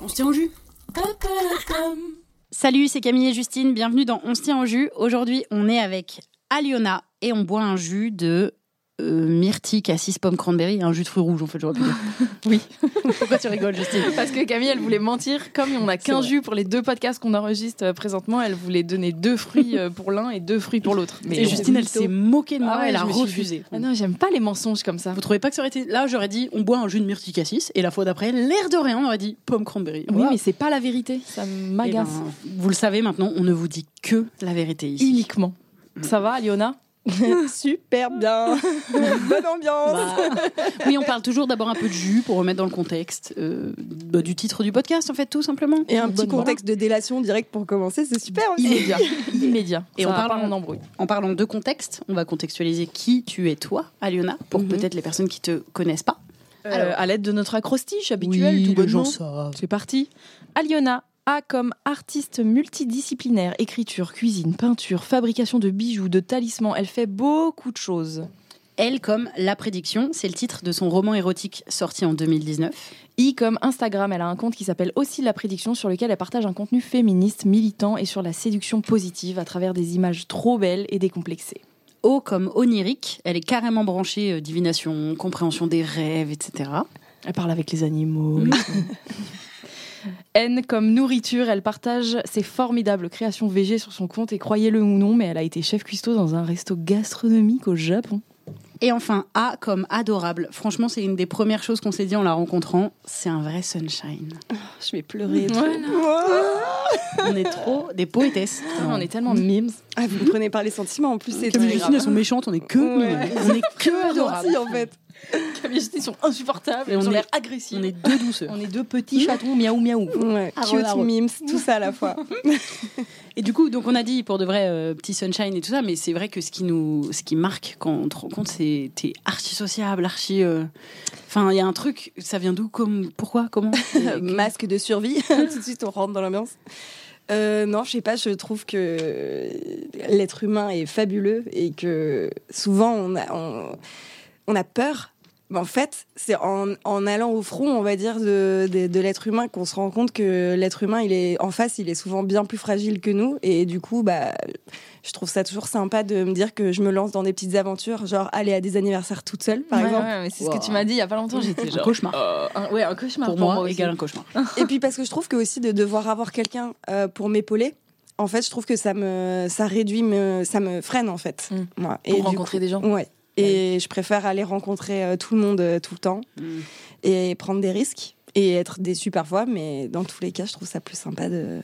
On jus. Salut, c'est Camille et Justine. Bienvenue dans On se tient au jus. Aujourd'hui, on est avec Aliona et on boit un jus de euh, myrtille, cassis, pomme, cranberry, un jus de fruits rouges en fait, j'aurais pu dire. oui. Pourquoi tu rigoles, Justine? Parce que Camille, elle voulait mentir. Comme on a qu'un jus pour les deux podcasts qu'on enregistre euh, présentement, elle voulait donner deux fruits euh, pour l'un et deux fruits pour l'autre. Et Justine, elle s'est moquée de moi, Ah ouais, elle a refusé. Ah non, j'aime pas les mensonges comme ça. Vous trouvez pas que ça aurait été. Là, j'aurais dit on boit un jus de myrtille cassis, et la fois d'après, l'air de rien, on aurait dit pomme cranberry. Oui, mais c'est pas la vérité. Ça Eh m'agace. ben, vous le savez maintenant, on ne vous dit que la vérité ici. Uniquement. Ça va, Aliona? Super bien. Bonne ambiance. Bah, oui, on parle toujours d'abord un peu de jus pour remettre dans le contexte euh, bah, du titre du podcast, en fait, tout simplement. Et un petit Bonne contexte de délation direct pour commencer, c'est super aussi. Immédiat. Immédiat. Et on parle en- embrouille. En parlant de contexte, on va contextualiser qui tu es toi, Aliona, pour Mhm. peut-être les personnes qui te connaissent pas. Euh, à l'aide de notre acrostiche habituel, tout bonnement. C'est parti. Aliona A comme artiste multidisciplinaire, écriture, cuisine, peinture, fabrication de bijoux, de talismans. Elle fait beaucoup de choses. Elle comme La Prédiction, c'est le titre de son roman érotique sorti en 2019. I comme Instagram, elle a un compte qui s'appelle aussi La Prédiction sur lequel elle partage un contenu féministe, militant et sur la séduction positive à travers des images trop belles et décomplexées. O comme Onirique, elle est carrément branchée euh, divination, compréhension des rêves, etc. Elle parle avec les animaux. N comme nourriture, elle partage ses formidables créations VG sur son compte et croyez-le ou non, mais elle a été chef cuistot dans un resto gastronomique au Japon. Et enfin, A comme adorable. Franchement, c'est une des premières choses qu'on s'est dit en la rencontrant. C'est un vrai sunshine. Je vais pleurer. On est trop des poétesses. on est tellement mimes. Ah, vous me prenez par les sentiments en plus, c'est Comme très Justine, elles sont méchantes, on est que Ouais. On est que adorables. en fait. Camille et Justine sont insupportables, Et on elles ont l'air agressives. On est deux douceurs. On est deux petits chatons miaou miaou. Ouais, Ah, cute memes, tout ça à la fois. Et du coup, donc on a dit pour de vrai euh, petit sunshine et tout ça, mais c'est vrai que ce qui nous, ce qui marque quand on te rencontre, c'est t'es archi sociable, archi. euh, Enfin, il y a un truc. Ça vient d'où Comme pourquoi Comment Masque de survie, tout de suite on rentre dans l'ambiance. Euh, non, je sais pas, je trouve que l'être humain est fabuleux et que souvent on a, on, on a peur. En fait, c'est en, en allant au front, on va dire, de, de, de l'être humain qu'on se rend compte que l'être humain, il est en face, il est souvent bien plus fragile que nous. Et du coup, bah, je trouve ça toujours sympa de me dire que je me lance dans des petites aventures, genre aller à des anniversaires toute seule, par Ouais, exemple. ouais, mais c'est ce que tu m'as dit il y a pas longtemps. J'étais Un cauchemar. euh, un- ouais, un cauchemar Pour moi, aussi. égale un cauchemar. Et puis parce que je trouve que aussi de devoir avoir quelqu'un euh, pour m'épauler, en fait, je trouve que ça me ça réduit me ça me freine en fait. Mm. Moi. Pour du rencontrer coup- des gens. Ouais. Et je préfère aller rencontrer euh, tout le monde euh, tout le temps Mm. et prendre des risques et être déçu parfois, mais dans tous les cas, je trouve ça plus sympa de.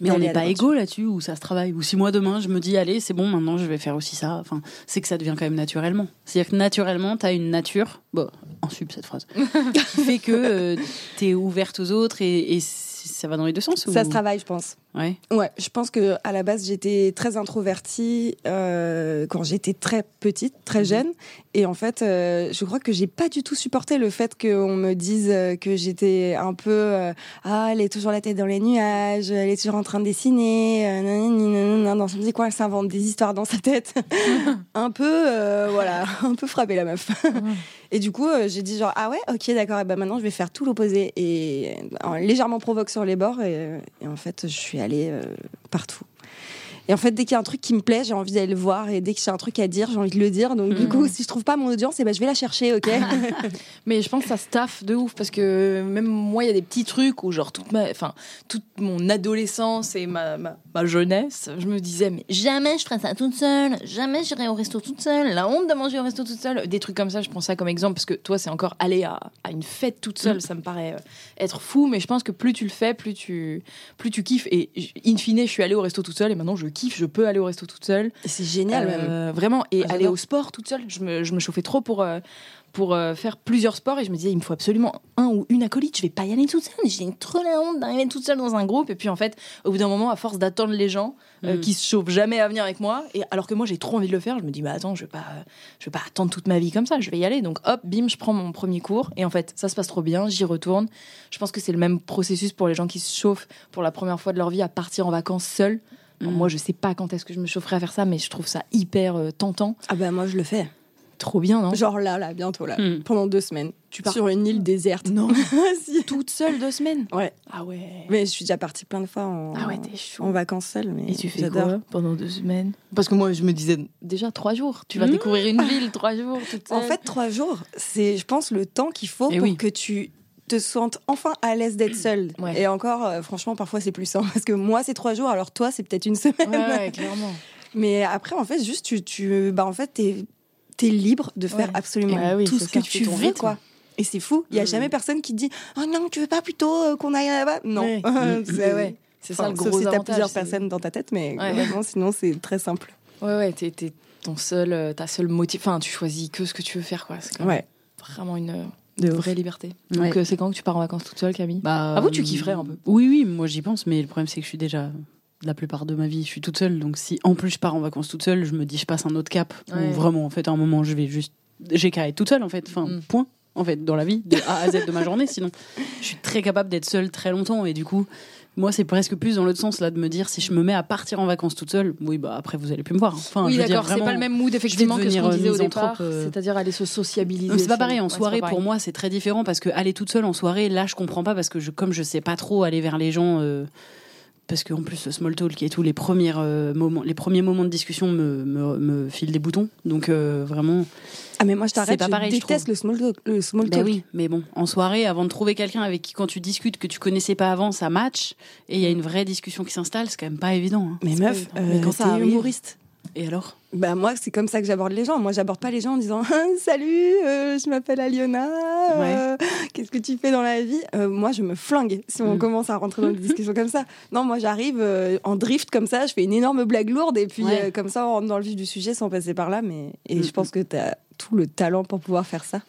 Mais on n'est pas égaux là-dessus, ou ça se travaille. Ou si moi demain je me dis, allez, c'est bon, maintenant je vais faire aussi ça. Enfin, c'est que ça devient quand même naturellement. C'est-à-dire que naturellement, tu as une nature, bon, en sub cette phrase, qui fait que tu es ouverte aux autres et, et ça va dans les deux sens. Ça ou- se travaille, je pense. Ouais. Ouais, je pense que à la base j'étais très introvertie euh, quand j'étais très petite, très jeune, et en fait, euh, je crois que j'ai pas du tout supporté le fait qu'on me dise euh, que j'étais un peu euh, ah elle est toujours la tête dans les nuages, elle est toujours en train de dessiner, nanana, dans son petit coin elle s'invente des histoires dans sa tête, un peu euh, voilà, un peu frappé la meuf. Et du coup, euh, j'ai dit genre ah ouais, ok d'accord, et ben maintenant je vais faire tout l'opposé. Et légèrement provoque sur les bords et, et en fait je suis allée euh, partout. Et en fait, dès qu'il y a un truc qui me plaît, j'ai envie d'aller le voir. Et dès que j'ai un truc à dire, j'ai envie de le dire. Donc, du Mm. coup, si je trouve pas mon audience, eh ben, je vais la chercher, ok? Mais je pense que ça staff de ouf parce que même moi, il y a des petits trucs où, genre, toute, ma, enfin, toute mon adolescence et ma, ma, ma jeunesse, je me disais, mais jamais je ferais ça toute seule, jamais j'irai au resto toute seule, la honte de manger au resto toute seule. Des trucs comme ça, je prends ça comme exemple parce que toi, c'est encore aller à, à une fête toute seule, ça me paraît euh, être fou, mais je pense que plus tu le fais, plus tu, plus tu kiffes. Et in fine, je suis allée au resto toute seule et maintenant je kiffe, je peux aller au resto toute seule. C'est génial, même. Euh, Vraiment. Et Ah, aller au sport toute seule, je me, je me chauffais trop pour, euh, pour euh, faire plusieurs sports et je me disais, il me faut absolument un ou une acolyte, je vais pas y aller toute seule. J'ai trop la honte d'arriver toute seule dans un groupe. Et puis en fait, au bout d'un moment, à force d'attendre les gens Mm. qui se chauffent jamais à venir avec moi, et alors que moi j'ai trop envie de le faire, je me dis, bah attends, je vais pas, je vais pas attendre toute ma vie comme ça, je vais y aller. Donc hop, bim, je prends mon premier cours et en fait, ça se passe trop bien, j'y retourne. Je pense que c'est le même processus pour les gens qui se chauffent pour la première fois de leur vie à partir en vacances seuls. Alors, Mm. Moi, je sais pas quand est-ce que je me chaufferai à faire ça, mais je trouve ça hyper euh, tentant. Ah, bah, moi, je le fais. Trop bien, non? Genre là, là, bientôt, là. Mm. Pendant deux semaines. Tu pars Sur une île déserte. Non. Si. toute seule deux semaines? Ouais. Ah ouais. Mais je suis déjà partie plein de fois en, Ah ouais, t'es chaud. en vacances seule. Mais Et tu fais j'adore. quoi pendant deux semaines? Parce que moi, je me disais déjà trois jours. Tu vas Mmh. découvrir une ville trois jours. Toute En seule. fait, trois jours, c'est, je pense, le temps qu'il faut Eh pour oui. que tu te sentes enfin à l'aise d'être seule. Ouais. Et encore, euh, franchement, parfois c'est plus. hein, parce que moi, c'est trois jours, alors toi, c'est peut-être une semaine. ouais, ouais, clairement. Mais après, en fait, juste, tu, tu bah, en fait, t'es, t'es libre de faire absolument oui, tout ce que tu veux, rythme. quoi. Et c'est fou. Il y a Mm. jamais personne qui te dit Oh non, tu veux pas plutôt euh, qu'on aille là-bas? Non. C'est, Ouais, ouais. C'est ça enfin, le sauf gros si t'as avantage. plusieurs c'est- personnes dans ta tête, mais vraiment, sinon, c'est très simple. Ouais, ouais, t'es, ton seul, euh, ta seule motif. Enfin, tu choisis que ce que tu veux faire, quoi. C'est Ouais. vraiment une De vraie liberté. Donc, euh, c'est quand que tu pars en vacances toute seule, Camille? Bah, Avoue, tu euh, kifferais un peu. Oui, oui, moi j'y pense, mais le problème c'est que je suis déjà la plupart de ma vie, je suis toute seule. Donc si en plus je pars en vacances toute seule, je me dis je passe un autre cap. Ouais. Vraiment, en fait, à un moment, je vais juste, j'ai qu'à être toute seule, en fait. Enfin, Mm. point. En fait, dans la vie, de A à Z de ma journée. Sinon, je suis très capable d'être seule très longtemps. Et du coup, moi, c'est presque plus dans l'autre sens là de me dire si je me mets à partir en vacances toute seule, oui, bah après vous allez plus me voir. Enfin, oui, d'accord, c'est pas le même mood effectivement que ce qu'on euh, disait au départ, euh. c'est-à-dire aller se sociabiliser. C'est pas pareil en soirée pour moi c'est très différent parce que aller toute seule en soirée là je comprends pas parce que je, comme je sais pas trop aller vers les gens euh, parce qu'en plus le small talk et tout les premiers euh, moments les premiers moments de discussion me, me, me filent des boutons donc euh, vraiment Ah, mais moi, je t'arrête, je pareil, je déteste trouve. le small talk. Le small bah talk. oui mais bon en soirée avant de trouver quelqu'un avec qui quand tu discutes que tu connaissais pas avant ça match et il y a une vraie discussion qui s'installe c'est quand même pas évident hein. Mais meuf, évident. mais euh, quand t'es humoriste. Et alors? Bah moi, c'est comme ça que j'aborde les gens. Moi, j'aborde pas les gens en disant Salut, euh, je m'appelle Aliona. euh, Qu'est-ce que tu fais dans la vie? Euh, Moi, je me flingue si on Mm. commence à rentrer dans des discussions comme ça. Non, moi, j'arrive en drift comme ça. Je fais une énorme blague lourde et puis Ouais. comme ça, on rentre dans le vif du sujet sans passer par là. Mais et Mm, je pense que t'as tout le talent pour pouvoir faire ça.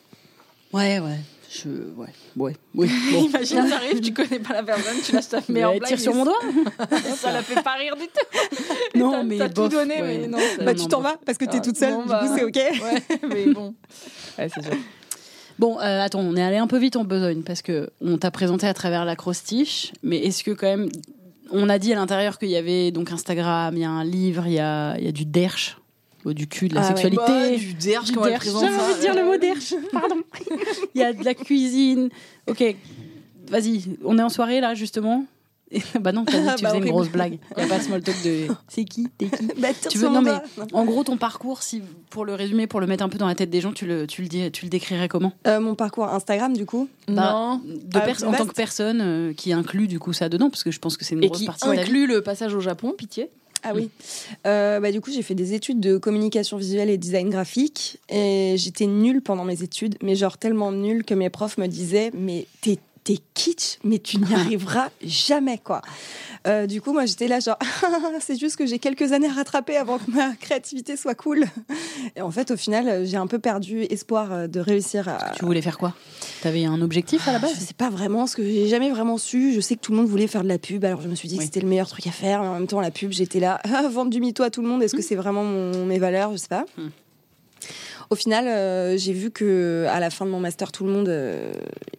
ouais ouais je ouais ouais oui bon Imagine, t'arrives, tu connais pas la personne, tu lâches ta meilleure Mais blague. tire sur mon doigt Ça la fait pas rire du tout. non T'as- mais t'as tout donné, ouais. mais non. bah, tu t'en bof. vas parce que t'es Ah, toute seule. bon, du bah, coup, c'est OK. Ouais, mais bon. Ouais, c'est sûr. Bon, euh, attends, on est allé un peu vite en besogne parce que on t'a présenté à travers l'acrostiche, mais est-ce que quand même, on a dit à l'intérieur qu'il y avait donc Instagram, il y a un livre, il y a, il y a du derche, du cul, de la Ah ouais. sexualité. Bah, du derche, Du comment elle derche. présente ça. envie de dire le mot derche, pardon. Il y a de la cuisine. Ok, vas-y, on est en soirée là justement. Bah non, t'as dit tu Bah, faisais une horrible. grosse blague. Il n'y a pas de small talk de c'est qui, t'es qui. Bah, Tu veux- non, doigt. En gros, ton parcours, si pour le résumer, pour le mettre un peu dans la tête des gens, tu le, tu le, dis, tu le décrirais comment? Euh, mon parcours Instagram, du coup. Bah, Non. de pers- en tant que personne euh, qui inclut du coup ça dedans parce que je pense que c'est une Et grosse qui partie inclut le passage au Japon, pitié. Ah oui. Euh, bah, du coup, j'ai fait des études de communication visuelle et design graphique. Et j'étais nulle pendant mes études, mais genre tellement nulle que mes profs me disaient Mais t'es t'es kitsch, mais tu n'y arriveras jamais, quoi. Euh, du coup, moi, j'étais là, genre, c'est juste que j'ai quelques années à rattraper avant que ma créativité soit cool. Et en fait, au final, j'ai un peu perdu espoir euh, de réussir à. Tu voulais faire quoi? T'avais un objectif à la Je base? sais pas vraiment ce que j'ai jamais vraiment su. Je sais que tout le monde voulait faire de la pub, alors je me suis dit que c'était le meilleur truc à faire. Mais en même temps, la pub, j'étais là, ah, vendre du mytho à tout le monde. Est-ce que c'est vraiment mon- mes valeurs? Je sais pas. Hmm. Au final, euh, j'ai vu que à la fin de mon master, tout le monde euh,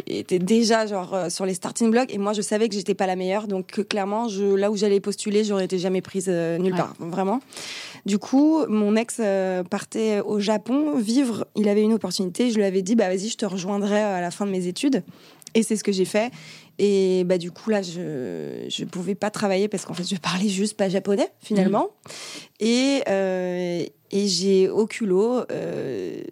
était déjà genre euh, sur les starting blocks, et moi, je savais que j'étais pas la meilleure. Donc que, clairement, je, là où j'allais postuler, j'aurais été jamais prise euh, nulle Ouais. part, vraiment. Du coup, mon ex euh, partait au Japon vivre. Il avait une opportunité. Je lui avais dit, bah vas-y, je te rejoindrai à la fin de mes études. Et c'est ce que j'ai fait. Et bah, du coup, là, je ne pouvais pas travailler parce qu'en fait, je parlais juste pas japonais, finalement. Et, euh, et j'ai au culot. Euh,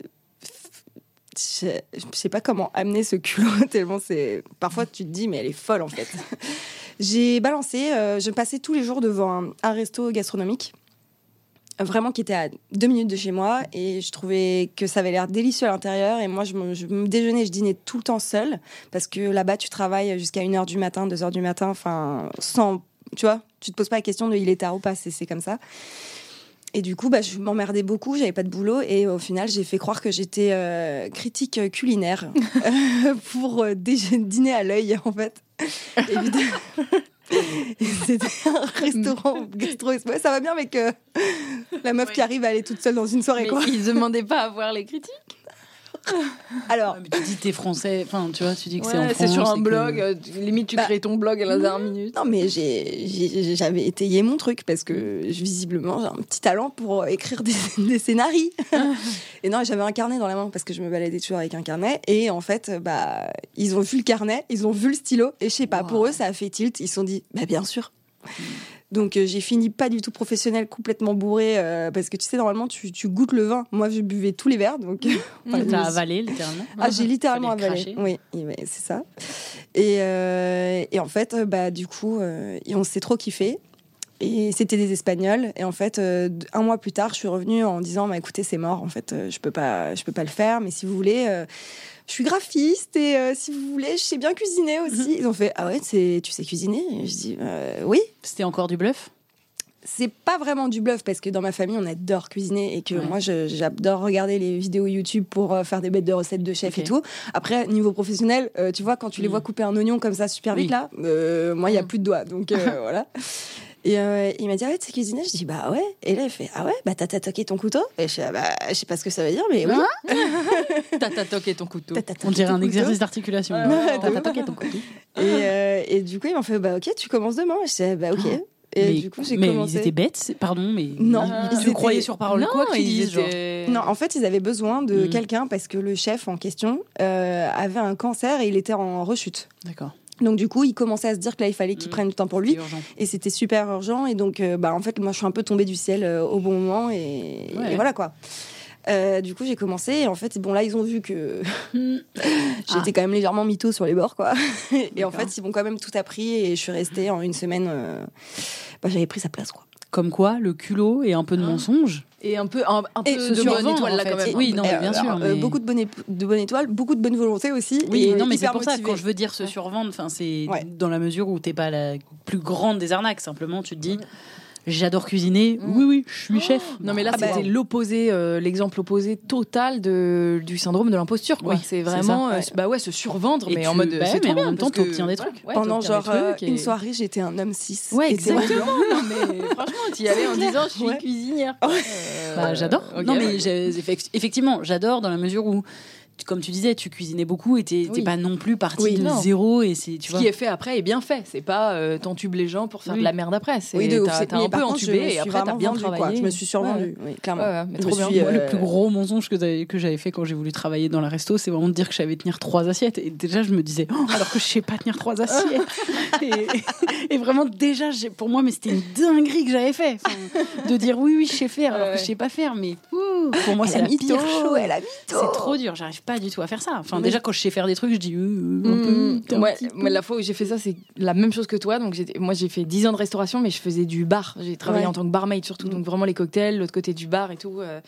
je sais pas comment amener ce culot, tellement c'est. Parfois, tu te dis, mais elle est folle, en fait. j'ai balancé, euh, je passais tous les jours devant un resto gastronomique vraiment qui était à deux minutes de chez moi et je trouvais que ça avait l'air délicieux à l'intérieur. Et moi je me, je me, déjeunais je dînais tout le temps seule parce que là-bas tu travailles jusqu'à 1h du matin 2h du matin enfin sans tu vois tu te poses pas la question de il est tard ou pas c'est comme ça. Et du coup, bah, je m'emmerdais beaucoup, j'avais pas de boulot, et au final, j'ai fait croire que j'étais euh, critique culinaire pour euh, dîner à l'œil, en fait. C'était un restaurant gastro Ça va bien, mais que la meuf qui arrive à aller toute seule dans une soirée. Mais quoi. ils demandaient pas à voir les critiques? Alors, tu dis t'es français, enfin tu vois, tu dis que c'est en France. C'est sur un blog, euh, limite tu bah, crées ton blog à la dernière minute. Non, mais j'avais étayé mon truc parce que visiblement j'ai un petit talent pour écrire des, des scénarios. et non, j'avais un carnet dans la main parce que je me baladais toujours avec un carnet. Et en fait, bah ils ont vu le carnet, ils ont vu le stylo, et je sais pas, pour eux ça a fait tilt. Ils se sont dit, bah bien sûr. Donc euh, j'ai fini pas du tout professionnel, complètement bourré, euh, parce que tu sais, normalement, tu, tu, goûtes le vin. Moi, je buvais tous les verres. Donc, enfin, T'as avalé, littéralement Ah, j'ai littéralement avalé. Oui, c'est ça. Et, euh, et, en fait, bah, du coup, on s'est trop kiffé. Et c'était des Espagnols. Et en fait, un mois plus tard, je suis revenue en disant, bah, écoutez, c'est mort. En fait, je peux pas, je peux pas le faire. Mais si vous voulez, je suis graphiste et euh, si vous voulez, je sais bien cuisiner aussi. Ils ont fait ah ouais, tu sais cuisiner? Et Je dis euh, oui. C'était encore du bluff? C'est pas vraiment du bluff parce que dans ma famille on adore cuisiner et que moi j'adore regarder les vidéos YouTube pour euh, faire des bêtes de recettes de chef et tout. Après niveau professionnel, tu vois quand tu les vois mm. couper un oignon comme ça super vite là, moi il y a mm. plus de doigts donc voilà. Et euh, il m'a dit, ah ouais, tu sais cuisiner Je dis, bah ouais. Et là, il fait, ah ouais, bah t'as toqué ton couteau Et je dis, ah bah, je sais pas ce que ça veut dire, mais oui. t'as toqué ton couteau. On dirait un exercice d'articulation. T'as toqué ton couteau. Et, euh, et du coup, il m'a fait, bah ok, tu commences demain. je dis, bah ok. Et mais, du coup, j'ai mais commencé. ils étaient bêtes, pardon, mais non, ils, se croyaient sur parole. Non, quoi qu'ils disent, genre. Non, en fait, ils avaient besoin de mm. quelqu'un parce que le chef en question euh, avait un cancer et il était en rechute. D'accord. Donc du coup, il commençait à se dire que là, il fallait qu'il mmh. prenne du temps pour lui. Et c'était super urgent. Et donc, euh, bah, en fait, moi, je suis un peu tombée du ciel euh, au bon moment. Et, voilà quoi. Euh, du coup, j'ai commencé. Et en fait, bon, là, ils ont vu que j'étais quand même légèrement mytho sur les bords, quoi. et en fait, ils m'ont quand même tout appris. Et je suis restée en une semaine. Bah, j'avais pris sa place, quoi. Comme quoi, le culot et un peu de ah. mensonge. Et un peu, un, peu de bonne étoile là quand même. Oui, non, bien sûr. Euh, beaucoup de bonne, de bonne étoile, beaucoup de bonne volonté aussi. Oui, non, mais c'est pour ça quand je veux dire se survendre, enfin c'est dans la mesure où t'es pas la plus grande des arnaques. Simplement, tu te dis. J'adore cuisiner. Mm. Oui, oui, je suis chef. Non, mais là, ah c'était bah. l'opposé, euh, l'exemple opposé total de, du syndrome de l'imposture. c'est vraiment, euh, bah ouais, se survendre, mais en mode, bah, c'est trop bien. En même temps, t'obtiens des trucs. Pendant genre une soirée, j'étais un homme 6. Ouais, exactement. non, mais franchement, tu y allais en disant, je suis cuisinière. Bah, j'adore. Non, mais effectivement, j'adore dans la mesure où comme tu disais, tu cuisinais beaucoup et t'es pas non plus parti de zéro. Et c'est, tu Ce qui est fait après est bien fait. C'est pas euh, t'entubes les gens pour faire de la merde après. C'est, oui, t'as, un peu entubé et après t'as bien travaillé. Je me suis survendue, clairement. mais trop bien. le plus gros mensonge que, que j'avais fait quand j'ai voulu travailler dans la resto, c'est vraiment de dire que j'avais tenir trois assiettes. Et déjà, je me disais, oh, alors que je sais pas tenir trois assiettes. et, vraiment, déjà, pour moi, mais c'était une dinguerie que j'avais fait. de dire oui, oui, je sais faire alors que je sais pas faire. Mais pour moi, c'est la pire chose. C'est trop dur. J'arrive pas du tout à faire ça. Enfin, déjà, quand je sais faire des trucs, je dis. Euh, un peu, ouais, mais la fois où j'ai fait ça, c'est la même chose que toi. Donc, moi, j'ai fait 10 ans de restauration, mais je faisais du bar. J'ai travaillé en tant que barmaid surtout. Donc, vraiment les cocktails, l'autre côté du bar et tout. Euh,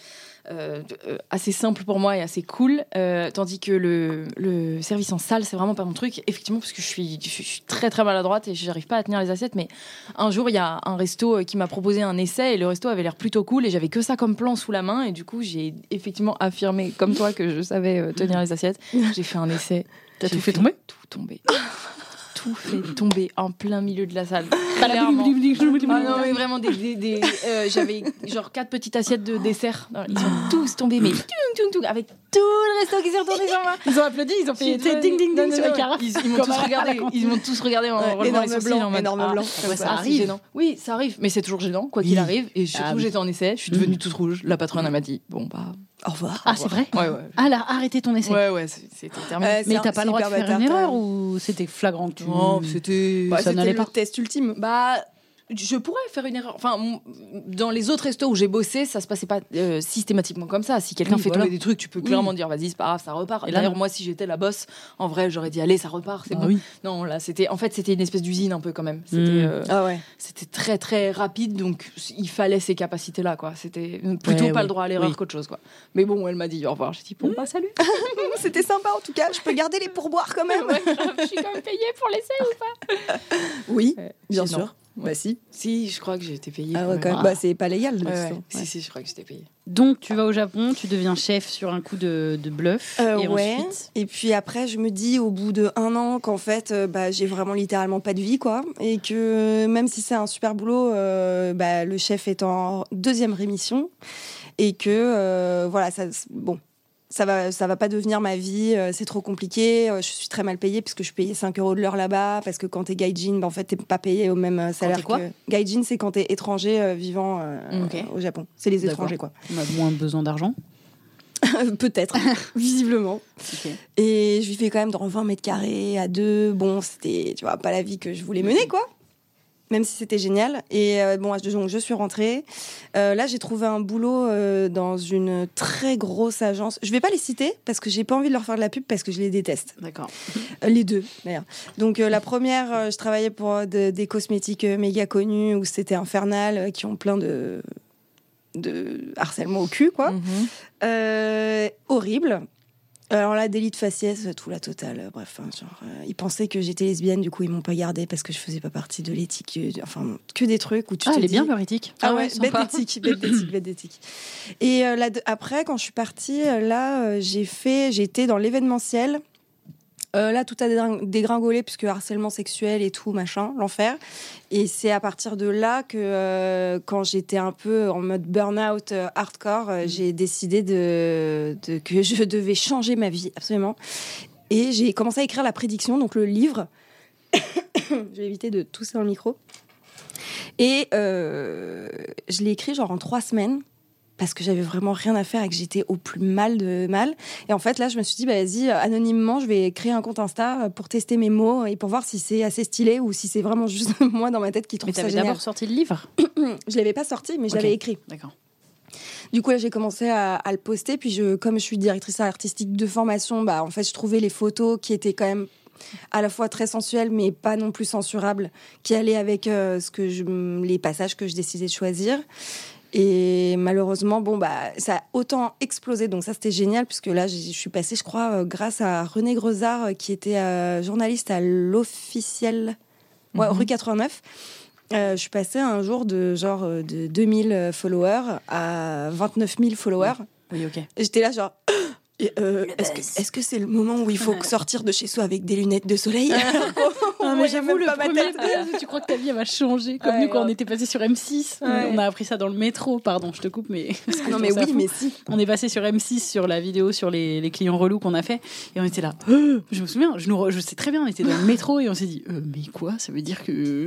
euh, assez simple pour moi et assez cool. Euh, tandis que le, le, service en salle, c'est vraiment pas mon truc. Effectivement, parce que je suis, je suis très très maladroite et j'arrive pas à tenir les assiettes. Mais un jour, il y a un resto euh, qui m'a proposé un essai et le resto avait l'air plutôt cool et j'avais que ça comme plan sous la main. Et du coup, j'ai effectivement affirmé, comme toi, que je savais tenir les assiettes. J'ai fait un essai. T'as tout fait tomber Tout tomber. tout fait tomber en plein milieu de la salle. ah non, mais vraiment, des, des, euh, j'avais genre quatre petites assiettes de dessert. Ils sont tous tombés, mais avec tout le resto qui s'est retourné sur moi. Ils ont applaudi, ils ont fait ding ding ding sur les carafes. Ils, m'ont tous regardé, ils m'ont tous regardé en relevant les sourcils en mode énorme blanc. Ah, ça arrive. Oui, ça arrive, mais c'est toujours gênant, quoi qu'il arrive. Et surtout, ah j'étais en essai, je suis devenue toute rouge. La patronne m'a dit, bon bah Au revoir. Ah, c'est vrai Ouais, ouais. Ah là, arrêtez ton essai. Ouais, ouais, c'était terminé. Ouais, Mais t'as pas le droit de faire une bâtard, erreur quand ou c'était flagrant que tu... Non, c'était. Bah, ça c'était n'allait le pas. test ultime. Bah. Je pourrais faire une erreur. Enfin, dans les autres restos où j'ai bossé, ça se passait pas euh, systématiquement comme ça. Si quelqu'un Oui, fait voilà. tomber des trucs, tu peux clairement dire vas-y, c'est pas grave, ça repart. Et D'ailleurs, moi, si j'étais la boss, en vrai, j'aurais dit allez, ça repart, c'est Ah bon. oui. Non, là, c'était. En fait, c'était une espèce d'usine un peu quand même. C'était. Mm. euh, Ah ouais. c'était très très rapide donc il fallait ces capacités là quoi c'était plutôt Ouais, pas oui. le droit à l'erreur Oui. qu'autre chose quoi mais bon elle m'a dit au revoir j'ai dit bon bah salut C'était sympa en tout cas. Je peux garder les pourboires quand même. Ouais, grave, je suis quand même payée pour l'essai ou pas? Oui, bien sûr. Bah si. si je crois que j'ai été payée Ah ouais, même. quand même. Ah. Bah c'est pas légal. de Ouais, toute ouais. façon. si si je crois que j'étais payée Donc, tu vas au Japon, tu deviens chef sur un coup de, de bluff. Euh, et ouais. ensuite... Et puis après, je me dis au bout de un an qu'en fait, euh, bah, j'ai vraiment littéralement pas de vie, quoi. Et que même si c'est un super boulot, euh, bah, le chef est en deuxième rémission. Et que, euh, voilà, ça, bon, ça va, ça va pas devenir ma vie. euh, c'est trop compliqué. euh, je suis très mal payée puisque je suis payée 5 euros de l'heure là-bas. Parce que quand t'es gaijin, bah, en fait, t'es pas payé au même euh, salaire quoi que. Gaijin, c'est quand t'es étranger vivant au Japon. C'est les étrangers, quoi. On a moins besoin d'argent. Peut-être, visiblement. Et je vivais quand même dans 20 mètres carrés à deux. Bon, c'était, tu vois, pas la vie que je voulais mener, quoi. Même si c'était génial. Et euh, bon, donc je suis rentrée. Euh, là, j'ai trouvé un boulot euh, dans une très grosse agence. Je vais pas les citer parce que j'ai pas envie de leur faire de la pub parce que je les déteste. D'accord. Les deux, d'ailleurs. Donc la première, je travaillais pour de- des cosmétiques méga connus où c'était infernal, qui ont plein de de harcèlement au cul, quoi. Mhm. Horrible. Alors là, délit de faciès, tout la totale. euh, Bref, hein, genre, euh, ils pensaient que j'étais lesbienne, du coup ils m'ont pas gardée parce que je faisais pas partie de l'éthique. euh, Enfin, que des trucs où tu Ah, elle est dis- bien, leur éthique. Ah ouais, bête d'éthique, bête d'éthique, bête d'éthique. Et euh, là, après, quand je suis partie, euh, là, euh, j'ai fait, été dans l'événementiel. Euh, là, tout a dégring- dégringolé puisque harcèlement sexuel et tout, machin, l'enfer. Et c'est à partir de là que, euh, quand j'étais un peu en mode burn-out euh, hardcore, euh, j'ai décidé de, de- que je devais changer ma vie, absolument. Et j'ai commencé à écrire la prédiction, donc le livre. je vais éviter de tousser dans le micro. Et je l'ai écrit genre en trois semaines parce que j'avais vraiment rien à faire et que j'étais au plus mal de mal. Et en fait, là, je me suis dit, bah, vas-y, euh, anonymement, je vais créer un compte Insta euh, pour tester mes mots et pour voir si c'est assez stylé ou si c'est vraiment juste moi dans ma tête qui Mais trouve ça t'avais génial. d'abord sorti le livre? Je l'avais pas sorti, mais je l'avais écrit. D'accord. Du coup, là, j'ai commencé à, à le poster. Puis, je, comme je suis directrice artistique de formation, bah, en fait, je trouvais les photos qui étaient quand même à la fois très sensuelles, mais pas non plus censurables, qui allaient avec euh, ce que je, les passages que je décidais de choisir. Et malheureusement, bon, bah, ça a autant explosé. Donc, ça, c'était génial, puisque là, je suis passée, je crois, euh, grâce à René Grezard, euh, qui était euh, journaliste à l'officiel, ouais, Mhm. rue 89. Euh, je suis passée un jour de genre de 2000 followers à 29 000 followers. Oui, ok. J'étais là genre. Euh, Est-ce que est-ce que c'est le moment où il faut sortir de chez soi avec des lunettes de soleil On Non, mais j'avoue, le pas ma premier, tête. tu crois que ta vie elle va changer comme Ouais, nous quand on était passé sur M6. Ouais. On a appris ça dans le métro. Pardon, je te coupe, mais. Non mais oui, mais si. On est passé sur M6 sur la vidéo sur les, les clients relous qu'on a fait et on était là. Euh, je me souviens, je, nous re- je sais très bien, on était dans le métro et on s'est dit euh, mais quoi Ça veut dire que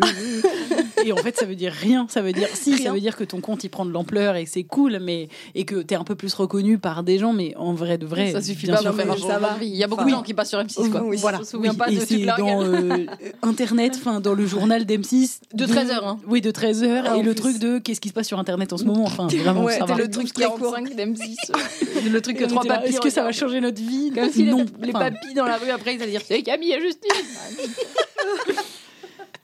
et en fait ça veut dire rien. Ça veut dire si, ça veut dire que ton compte il prend de l'ampleur et c'est cool, mais et que t'es un peu plus reconnu par des gens, mais en vrai de vrai. Ça suffit bien pas sûr, faire ça va. Il y a beaucoup Enfin, de gens qui passent sur M6 quoi. oui, Voilà. Je me souviens Oui, pas et de dans euh, Internet, enfin dans le journal d'M6. De 13 heures, hein. Oui, de 13 heures. Ah, et le plus. truc de qu'est-ce qui se passe sur Internet en ce moment. Enfin, vraiment, Ouais, ça va. le truc qui est court. 45 d'M6. Le truc que trois papis Est-ce que ça va changer notre vie? Comme si les, non. les Enfin, papis dans la rue après ils allaient dire c'est Camille et Justine.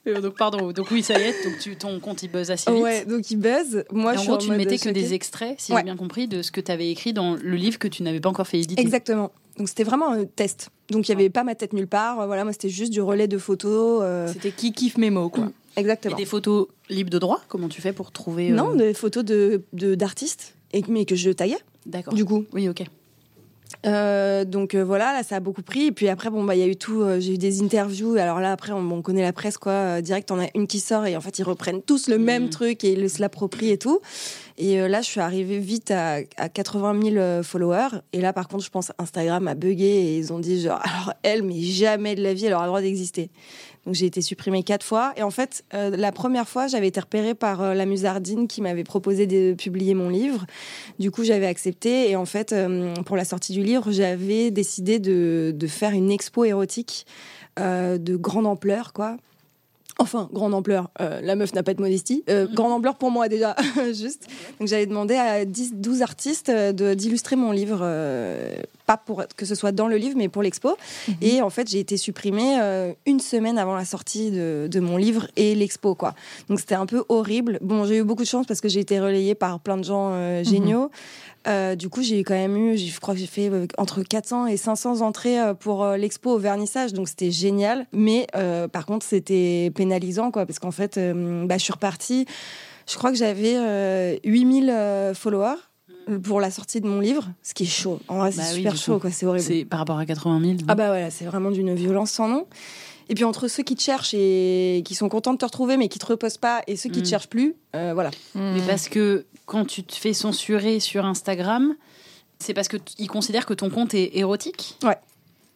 euh, donc pardon. Donc oui, ça y est. Donc tu, ton compte il buzz assez vite. Ouais, donc il buzz. Moi, Et je en suis gros, en tu mode mettais que des extraits, si Ouais. j'ai bien compris, de ce que tu avais écrit dans le livre que tu n'avais pas encore fait éditer. Exactement. Donc c'était vraiment un test. Donc il y avait pas ma tête nulle part. Voilà, moi c'était juste du relais de photos. euh, C'était qui kiffe mes mots quoi. Et Exactement. des photos libres de droit Comment tu fais pour trouver euh, Non, des photos de de- d'artistes, et mais que je taillais. D'accord. Du coup. Oui, ok. Euh, donc euh, voilà, là ça a beaucoup pris. Et puis après, bon bah il y a eu tout. euh, J'ai eu des interviews. Alors là après, on, on connaît la presse quoi. direct, on a une qui sort et en fait ils reprennent tous le même Mhm. truc et ils se l'approprient et tout. Et là, je suis arrivée vite à, à 80 000 euh, followers. Et là, par contre, je pense Instagram a bugué et ils ont dit genre alors elle, mais jamais de la vie, elle aura le droit d'exister. Donc j'ai été supprimée quatre fois. Et en fait, euh, la première fois, j'avais été repérée par euh, la Musardine qui m'avait proposé de publier mon livre. Du coup, j'avais accepté. Et en fait, euh, pour la sortie du livre, j'avais décidé de, de faire une expo érotique de grande ampleur, quoi. Enfin, grande ampleur. Euh, la meuf n'a pas de modestie. Euh, mm. Grande ampleur pour moi déjà, juste. Donc j'avais demandé à 10, 12 artistes euh, de, d'illustrer mon livre, pas pour que ce soit dans le livre, mais pour l'expo. Mm-hmm. Et en fait, j'ai été supprimée une semaine avant la sortie de, de, mon livre et l'expo, quoi. Donc c'était un peu horrible. Bon, j'ai eu beaucoup de chance parce que j'ai été relayée par plein de gens mm-hmm. Euh, du coup, j'ai quand même eu, je crois que j'ai fait euh, entre 400 et 500 entrées euh, pour l'expo au vernissage, donc c'était génial. Mais par contre, c'était pénalisant, quoi, parce qu'en fait, bah, je suis repartie. Je crois que j'avais 8000 followers pour la sortie de mon livre, ce qui est chaud. En vrai, c'est bah super chaud, quoi. C'est horrible. C'est par rapport à 80 000. Ah bah voilà, c'est vraiment d'une violence sans nom. Et puis entre ceux qui te cherchent et qui sont contents de te retrouver mais qui te reposent pas et ceux qui te mm. cherchent plus, euh, voilà. Mm. Mais parce que quand tu te fais censurer sur Instagram, c'est parce qu'ils considèrent que ton compte est érotique Ouais.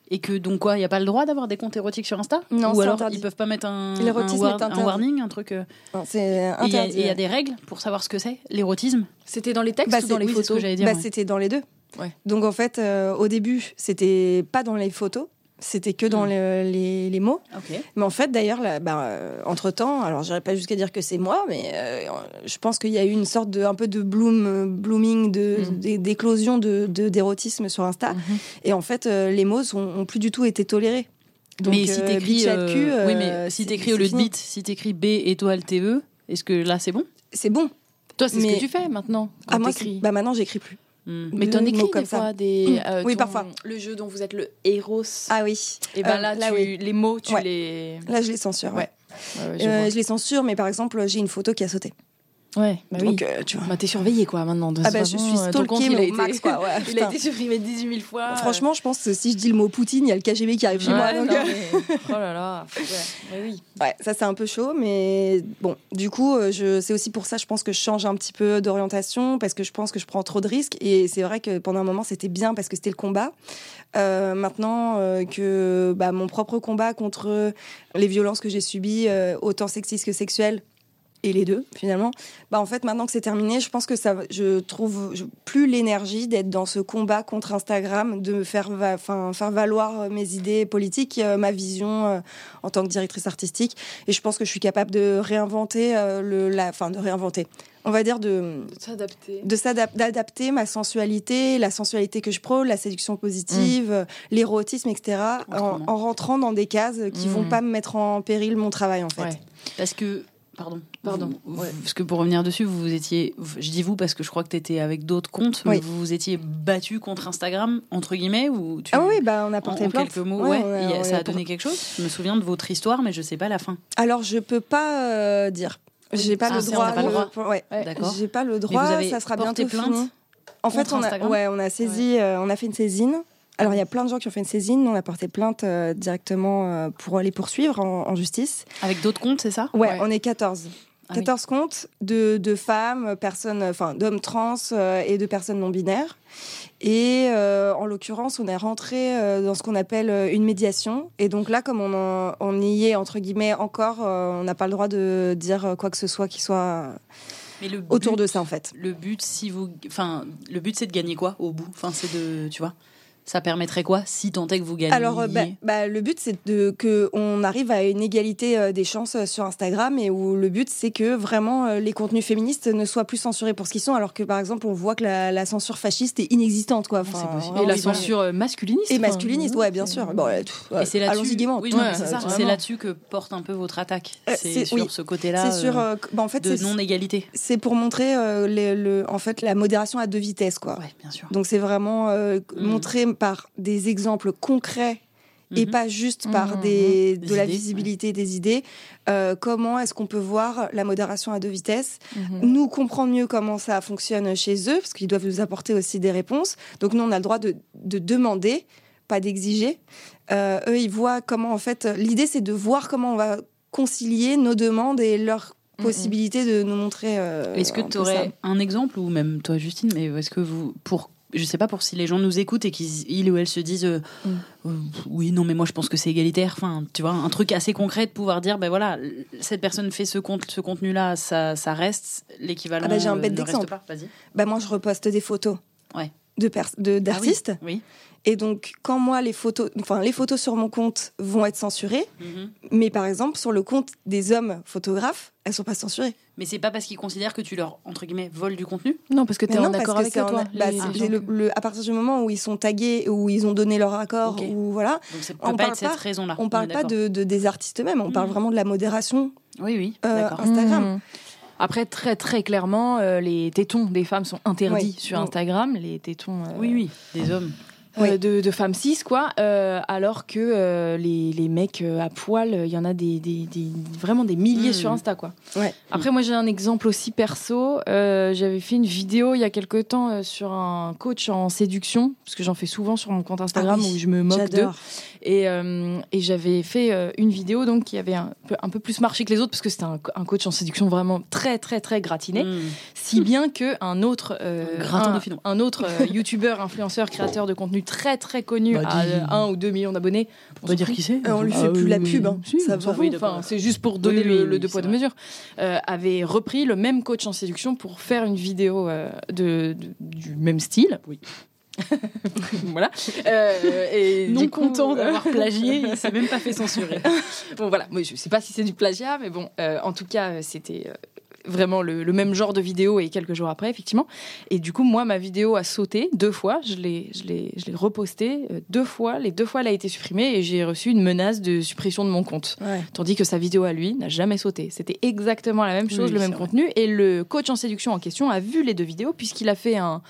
Et que donc quoi, il n'y a pas le droit d'avoir des comptes érotiques sur Insta Non, Ou alors interdit. ils peuvent pas mettre un, un, warning, un truc. Euh, c'est interdit. Et il y, a des règles pour savoir ce que c'est, l'érotisme C'était dans les textes bah, ou dans les photos j'allais dire. Bah, C'était dans les deux. Ouais. Donc en fait, euh, au début, c'était pas dans les photos, c'était que dans hmm. les, mots. Mais en fait, d'ailleurs, bah, euh, entre temps, alors j'irai pas jusqu'à dire que c'est moi, mais euh, je pense qu'il y a eu une sorte de un peu de bloom, blooming, de hmm. d'éclosion de d'érotisme sur Insta. Hmm. Et en fait, euh, les mots ont plus du tout été tolérés. mais si t'écris, oui, mais si t'écris au lieu de bit, si t'écris B étoile TE, est-ce que là c'est bon? C'est bon. Toi, c'est ce que tu fais maintenant. ah, moi, bah maintenant, j'écris plus. Hmm. Mais t'en écris des fois des. Hmm. Euh, oui, parfois. Le jeu dont vous êtes le héros. Ah oui. Et ben là, euh, les mots, tu les. Là, je les censure. Ouais. Euh, je les censure, mais par exemple, j'ai une photo qui a sauté. Ouais, bah Donc, oui. Euh, tu vois. Bah, t'es surveillé, quoi, maintenant. De ah, bah, je suis euh, stalké, mais au max, quoi. Ouais, il a été supprimé 18 000 fois. Franchement, je pense que si je dis le mot Poutine, il y a le KGB qui arrive chez moi. Donc... Euh. oh là là. Ouais, oui. Ouais, ça, c'est un peu chaud, mais bon, du coup, je... c'est aussi pour ça, je pense que je change un petit peu d'orientation, parce que je pense que je prends trop de risques. Et c'est vrai que pendant un moment, c'était bien parce que c'était le combat. Euh, maintenant euh, que bah, mon propre combat contre les violences que j'ai subies, autant sexistes que sexuelles, et les deux finalement. Bah en fait maintenant que c'est terminé, je pense que ça, je trouve plus l'énergie d'être dans ce combat contre Instagram, de faire, enfin faire valoir euh, mes idées politiques, euh, ma vision euh, en tant que directrice artistique. Et je pense que je suis capable de réinventer le, la, enfin de réinventer. On va dire de, s'adapter, de d'adapter ma sensualité, la sensualité que je prône, la séduction positive, mmh. l'érotisme, etc. En, rentrant dans des cases qui vont mmh. pas me mettre en péril mon travail en fait. Parce que Pardon. Pardon. Parce que pour revenir dessus, vous, vous étiez. Je dis vous parce que je crois que tu étais avec d'autres comptes, mais vous vous étiez battu contre Instagram, entre guillemets ou tu... Ah oui, bah on a porté en, quelques mots, ouais. ça a donné quelque chose Je me souviens de votre histoire, mais je sais pas la fin. Alors, je peux pas euh, dire. J'ai pas, ah, le droit. Pas le droit. Ouais. D'accord. J'ai pas le droit. ça sera bientôt plainte En fait, on a, ouais, on a saisi, euh, on a fait une saisine alors, il y a plein de gens qui ont fait une saisine. On a porté plainte euh, directement euh, pour les poursuivre en, justice. Avec d'autres comptes, c'est ça? Ouais, on est 14. 14 ah comptes de, de, femmes, personnes, enfin d'hommes trans euh, et de personnes non binaires. Et en l'occurrence, on est rentré dans ce qu'on appelle une médiation. Et donc là, comme on, on y est entre guillemets encore, on n'a pas le droit de dire quoi que ce soit qui soit autour de ça en fait. Le but, si vous, enfin, le but, c'est de gagner quoi au bout? Enfin, c'est de, tu vois? Ça permettrait quoi si tant est que vous gagnez? Alors, euh, bah, bah, le but, c'est de, que on arrive à une égalité euh, des chances euh, sur Instagram et où le but, c'est que vraiment les contenus féministes ne soient plus censurés pour ce qu'ils sont, alors que par exemple, on voit que la, censure fasciste est inexistante. Quoi. et la censure masculiniste. Et masculiniste, ouais, bien sûr. Bon, et c'est là-dessus c'est là-dessus que porte un peu votre attaque. c'est sur ce côté-là sur, bah, en fait, de non-égalité. C'est pour montrer le, en fait, la modération à deux vitesses. Quoi. bien sûr. Donc c'est vraiment mm. Par des exemples concrets et mhm. pas juste par mhm. des, de la visibilité des idées. Euh, comment est-ce qu'on peut voir la modération à deux vitesses mhm. Nous comprendre mieux comment ça fonctionne chez eux, parce qu'ils doivent nous apporter aussi des réponses. Donc nous, on a le droit de, de demander, pas d'exiger. Euh, eux, ils voient comment, en fait, l'idée, c'est de voir comment on va concilier nos demandes et leurs possibilités de nous montrer. Euh, est-ce que tu aurais un exemple, ou même toi, Justine, mais est-ce que vous, pour je sais pas pour si les gens nous écoutent et qu'ils ou elles se disent euh, mm. euh, oui non mais moi je pense que c'est égalitaire enfin tu vois un truc assez concret de pouvoir dire ben voilà cette personne fait ce compte ce contenu là ça, ça reste l'équivalent ah bah, j'ai un bête d'exemple bah moi je reposte des photos ouais. de d'artistes ah oui. Et donc, quand moi, les photos, enfin, les photos sur mon compte vont être censurées, mhm. mais par exemple, sur le compte des hommes photographes, elles sont pas censurées. Mais c'est pas parce qu'ils considèrent que tu leur, entre guillemets, voles du contenu? Non, parce que tu es en accord avec toi. Bah, le, à partir du moment où ils sont tagués, où ils ont donné leur accord, ou voilà. Donc on pas parle cette raison-là. On parle pas de, des artistes eux-mêmes, on parle mhm. vraiment de la modération oui, oui, euh, Instagram. Mhm. Après, très très clairement, euh, les tétons des femmes sont interdits sur Instagram. Les tétons. Euh, oui, oui, des hommes. Euh, de, femmes cis, quoi. Euh, alors que euh, les, les, mecs à poil, il y en a des, des, vraiment des milliers hmm. sur Insta, quoi. Ouais. Après, moi, j'ai un exemple aussi perso. J'avais fait une vidéo il y a quelques temps sur un coach en séduction, parce que j'en fais souvent sur mon compte Instagram ah où je me moque d'eux. Et, et j'avais fait une vidéo donc qui avait un peu, un peu plus marché que les autres, parce que c'était un, coach en séduction vraiment très, très, très gratiné. Hmm. Si bien que un autre, un, un, autre youtubeur, influenceur, créateur de contenu très très connu bah, à 1 ou 2 millions d'abonnés. On va dire qui c'est On lui fait ah plus la pub. Hein. ça enfin, c'est juste pour donner le, deux poids deux mesures. Euh, avait repris le même coach en séduction pour faire une vidéo euh, de, du même style. Oui. voilà. Euh, et non content d'avoir plagié, il s'est même pas fait censurer. bon voilà, moi je sais pas si c'est du plagiat, mais bon, en tout cas c'était vraiment le, même genre de vidéo et quelques jours après, effectivement. Et du coup, moi, ma vidéo a sauté deux fois. Je l'ai, je l'ai, je l'ai repostée euh, deux fois. Les deux fois, elle a été supprimée et j'ai reçu une menace de suppression de mon compte. Tandis que sa vidéo à lui n'a jamais sauté. C'était exactement la même chose, le même contenu. Et le coach en séduction en question a vu les deux vidéos puisqu'il a fait un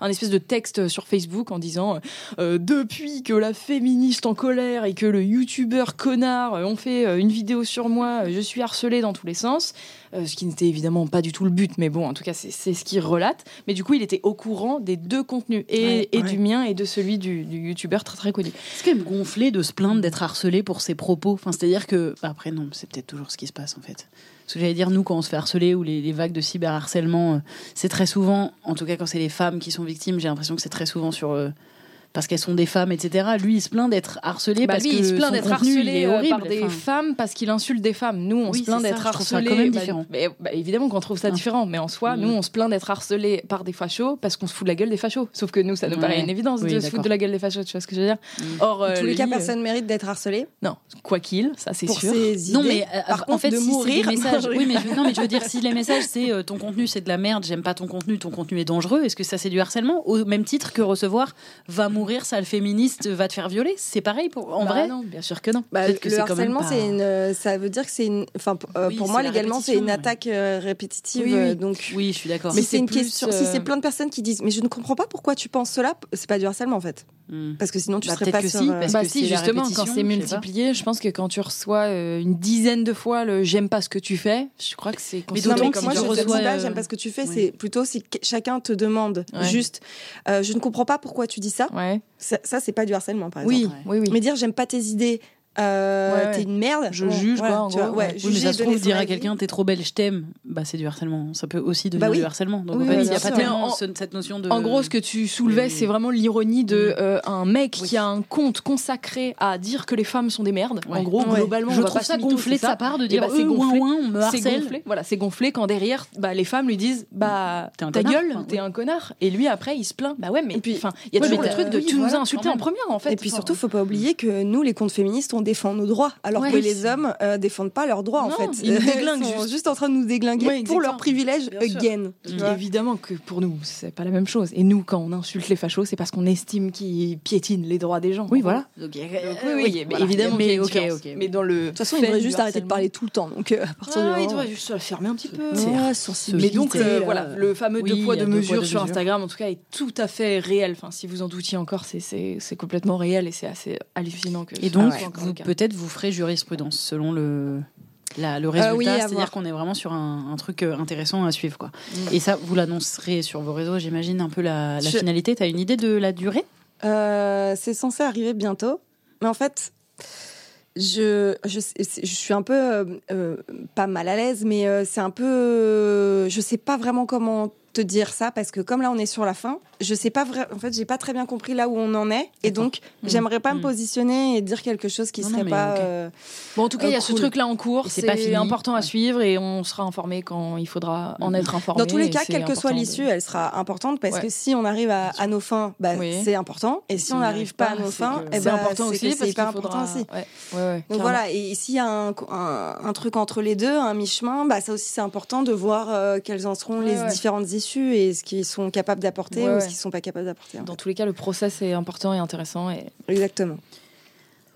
un espèce de texte sur Facebook en disant euh, depuis que la féministe en colère et que le youtubeur connard ont fait euh, une vidéo sur moi, je suis harcelée dans tous les sens. Euh, ce qui n'était évidemment pas du tout le but, mais bon, en tout cas, c'est ce qu'il relate. Mais du coup, il était au courant des deux contenus, et, du mien et de celui du, youtubeur très très connu. C'est quand même gonflé de se plaindre d'être harcelé pour ses propos? Enfin, c'est-à-dire que, bah, après, non, c'est peut-être toujours ce qui se passe en fait. Ce que j'allais dire, nous, quand on se fait harceler ou les, vagues de cyberharcèlement, euh, c'est très souvent, en tout cas quand c'est les femmes qui sont victimes, j'ai l'impression que c'est très souvent sur euh, parce qu'elles sont des femmes, etc. Lui, il se plaint d'être harcelé bah, parce lui, il se plaint d'être harcelé euh, par des femmes parce qu'il insulte des femmes. Nous, on se plaint d'être harcelé. quand même bah, différent. Bah, évidemment qu'on trouve ça différent, mais en soi, mm. nous, on se plaint d'être harcelé par des fachos parce qu'on se fout de la gueule des fachos. Sauf que nous, ça nous paraît une évidence de se foutre de la gueule des fachos. Tu vois ce que je veux dire mm. Or, euh, tous les cas, euh, personne mérite d'être harcelé. Non, quoi qu'il, ça c'est sûr. non, mais par contre, en fait, de mourir. oui, mais je, non, mais je veux dire, si les messages c'est ton contenu c'est de la merde, j'aime pas ton contenu, ton contenu est dangereux, est-ce que ça c'est du harcèlement au même titre que recevoir va mourir, sale féministe va te faire violer C'est pareil pour... en bah vrai Non, bien sûr que non. Bah, le harcèlement, c'est une, ça veut dire que c'est une. Enfin, euh, pour moi, légalement, c'est une attaque euh, répétitive. Oui, oui. Donc, oui, je suis d'accord. Mais c'est une question. Si c'est plein de personnes qui disent, mais je ne comprends pas pourquoi tu penses cela, c'est pas du harcèlement en fait. Hmm. Parce que sinon, tu bah, serais pas sur. Si, parce bah, si, justement, quand c'est multiplié, je pense que quand tu reçois euh, une dizaine de fois le j'aime pas ce que tu fais, je crois que c'est. Mais d'autant que moi, je reçois. J'aime pas ce que tu fais. C'est plutôt si chacun te demande juste, je ne comprends pas pourquoi tu dis ça. Ça, c'est pas du harcèlement, par exemple. Oui, oui, oui. Mais dire j'aime pas tes idées, euh, t'es une merde. Je juge, quoi, en gros. Ouais, oui, mais ça se trouve, dire à quelqu'un, t'es trop belle, je t'aime, bah, c'est du harcèlement. Ça peut aussi devenir bah du harcèlement. Donc, il n'y a pas tellement cette notion de. En gros, ce que tu soulevais, c'est vraiment l'ironie de euh, un mec qui a un compte consacré à dire que les femmes sont des merdes. En gros, globalement, je trouve ça gonflé de sa part de dire bah, c'est gonflé. on me harcèle. Voilà, c'est gonflé quand derrière, bah, les femmes lui disent, bah, ta gueule, t'es un connard. Et lui, après, il se plaint. Bah ouais, mais enfin, il y a toujours le truc de tu nous as insulté en première, en fait. Et puis surtout, faut pas oublier que nous, les comptes féministes, on défend nos droits alors que les hommes euh, défendent pas leurs droits en fait. Ils nous déglinguent sont juste. en train de nous déglinguer pour leurs privilèges again. Évidemment que pour nous, c'est pas la même chose. Et nous, quand on insulte les fachos, c'est parce qu'on estime qu'ils piétinent les droits des gens. Oui, voilà. Donc, oui, oui, mais évidemment, mais, okay, okay, mais dans le. De toute façon, il devrait juste arrêter de parler tout le temps. Donc, euh, à partir ah, il devrait juste se fermer un petit peu. Mais donc, voilà, le fameux deux poids, deux mesures sur Instagram, en tout cas, est tout à fait réel. Enfin, si vous en doutiez encore, c'est complètement réel et c'est assez hallucinant que. Et donc, peut-être vous ferez jurisprudence selon le, le résultat. Euh, c'est-à-dire qu'on est vraiment sur un, truc euh, intéressant à suivre. Quoi. Mm. Et ça, vous l'annoncerez sur vos réseaux, j'imagine, un peu la, finalité. Tu as une idée de la durée? Euh, C'est censé arriver bientôt. Mais en fait, je, je, je suis un peu, pas mal à l'aise, mais c'est un peu. je sais pas vraiment comment te dire ça parce que comme là on est sur la fin, je sais pas vrai. En fait, j'ai pas très bien compris là où on en est, et donc Mmh. j'aimerais pas me Mmh. positionner et dire quelque chose qui Non, serait pas. euh, Bon, en tout cas, il y a Euh, ce cool. truc-là en cours. C'est pas fini. important à suivre et on sera informé quand il faudra en Mhm. être informé. Dans tous les cas, quelle que soit de- l'issue, elle sera importante parce Ouais. que si on arrive à, à nos fins, bah, Oui. c'est important. Et si on n'arrive pas à nos fins, eh C'est ben, important aussi c'est hyper important aussi. Donc voilà, et s'il y a un, truc entre les deux, un mi-chemin, bah ça aussi c'est important de voir euh, quelles en seront les différentes issues et ce qu'ils sont capables d'apporter Qu'ils sont pas capables d'apporter. Dans tous les cas, le process est important et intéressant. Et... Exactement.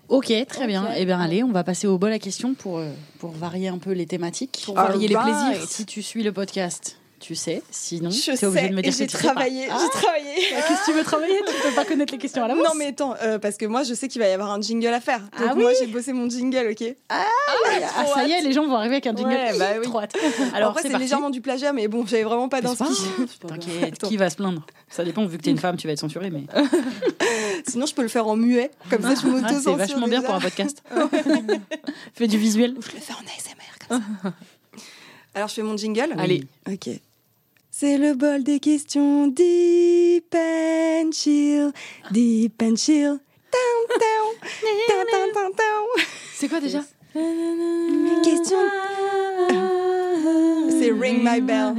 Ok, très bien. Eh bien, allez, on va passer au bol à question pour, euh, pour varier un peu les thématiques. Pour varier les Alright. plaisirs. Si tu suis le podcast, tu sais. Sinon, t'es obligé de me dire que j'ai tu travaillé, Ah, j'ai travaillé. Qu'est-ce que tu veux travailler? Tu peux pas connaître les questions à la Non mais attends, euh, parce que moi je sais qu'il va y avoir un jingle à faire. Donc Ah moi oui j'ai bossé mon jingle, ok? Ah, ça y est, les gens vont arriver avec un jingle. Ouais, bah oui. Trop hâte. Alors, Après c'est légèrement du plagiat, mais bon j'avais vraiment pas Mais c'est pas d'inspi. grave, T'inquiète, qui va se plaindre? Ça dépend, vu que t'es une femme, tu vas être censurée, mais. Sinon je peux le faire en muet, comme ça je Ah, m'auto c'est vachement bien pour un podcast. Fais du visuel. Je le fais en ASMR comme ça. Alors je fais mon jingle Allez. Ok. C'est le bol des questions deep and chill, deep and chill. Down, down, down, down, down, down. C'est quoi déjà Question. C'est Ring My Bell.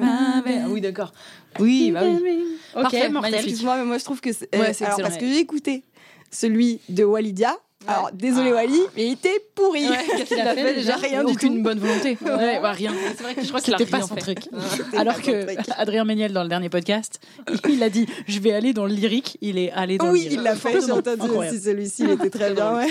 Ah oui, d'accord. Oui, bah oui. Parfait, mortel. magnifique. Excuse-moi, mais moi je trouve que c'est. Ouais, c'est alors parce que j'ai écouté celui de Walidia. Alors désolé Ah. Wally, mais il était pourri. Qu'est-ce qu'il a fait déjà Rien du Aucune tout. bonne volonté. Ouais, bah, rien. C'est vrai que je crois qu'il a pas son fait. truc. Alors que. Adrien Méniel, dans le dernier podcast, il a dit Je vais aller dans le lyrique. Il est allé dans le Oui, lyrique. il l'a fait. J'ai entendu incroyable. aussi celui-ci, il était très bien. Ouais.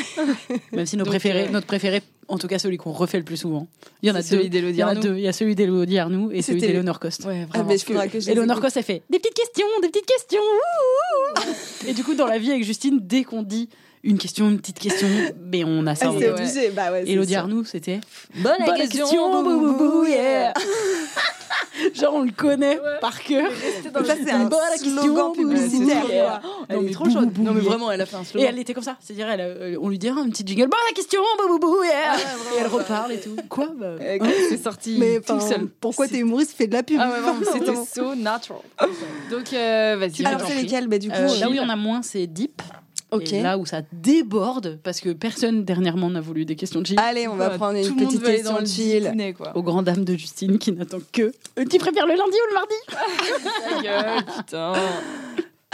Même si nos Donc, préférés, euh, notre préféré, en tout cas celui qu'on refait le plus souvent, il y en a deux. Il y en a deux. Il y a celui d'Élodie Arnoux et celui C'était- d'Eleonore Coste. Ouais, Ah, mais je que Eleonore. Coste, elle fait des petites questions, des petites questions. et du coup, dans la vie avec Justine, dès qu'on dit une question, une petite question, mais on a ça. Ah, c'est obligé. Bah ouais. Elodie. Arnoux, c'était Bonne Bonne question, bou, bou, bou, yeah. Genre, on le connaît Ouais. par cœur. Donc ça, c'est un Bonne question, slogan publicitaire. yeah. Elle Non, est mais trop chaude. Non, mais vraiment, elle a fait un Et slogan. elle était comme ça, c'est-à-dire, elle, euh, on lui dirait un petit jingle, bonne question, bou, bou, bou, yeah. et elle reparle et tout. Quoi bah, Euh, C'est sorti Mais tout seul. pourquoi t'es humoriste fais de la pub Ah ouais, c'était so natural. Donc, euh, vas-y. Alors c'est lesquels bah, du coup Euh, euh, là où il y en a moins, c'est deep. Et là où ça déborde, parce que personne dernièrement n'a voulu des questions de chill, Allez, on va prendre tout une petite question dans le chill. dîner, quoi. aux grandes dames de Justine qui n'attend que. Euh, Tu préfères le lundi ou le mardi Ta gueule, putain.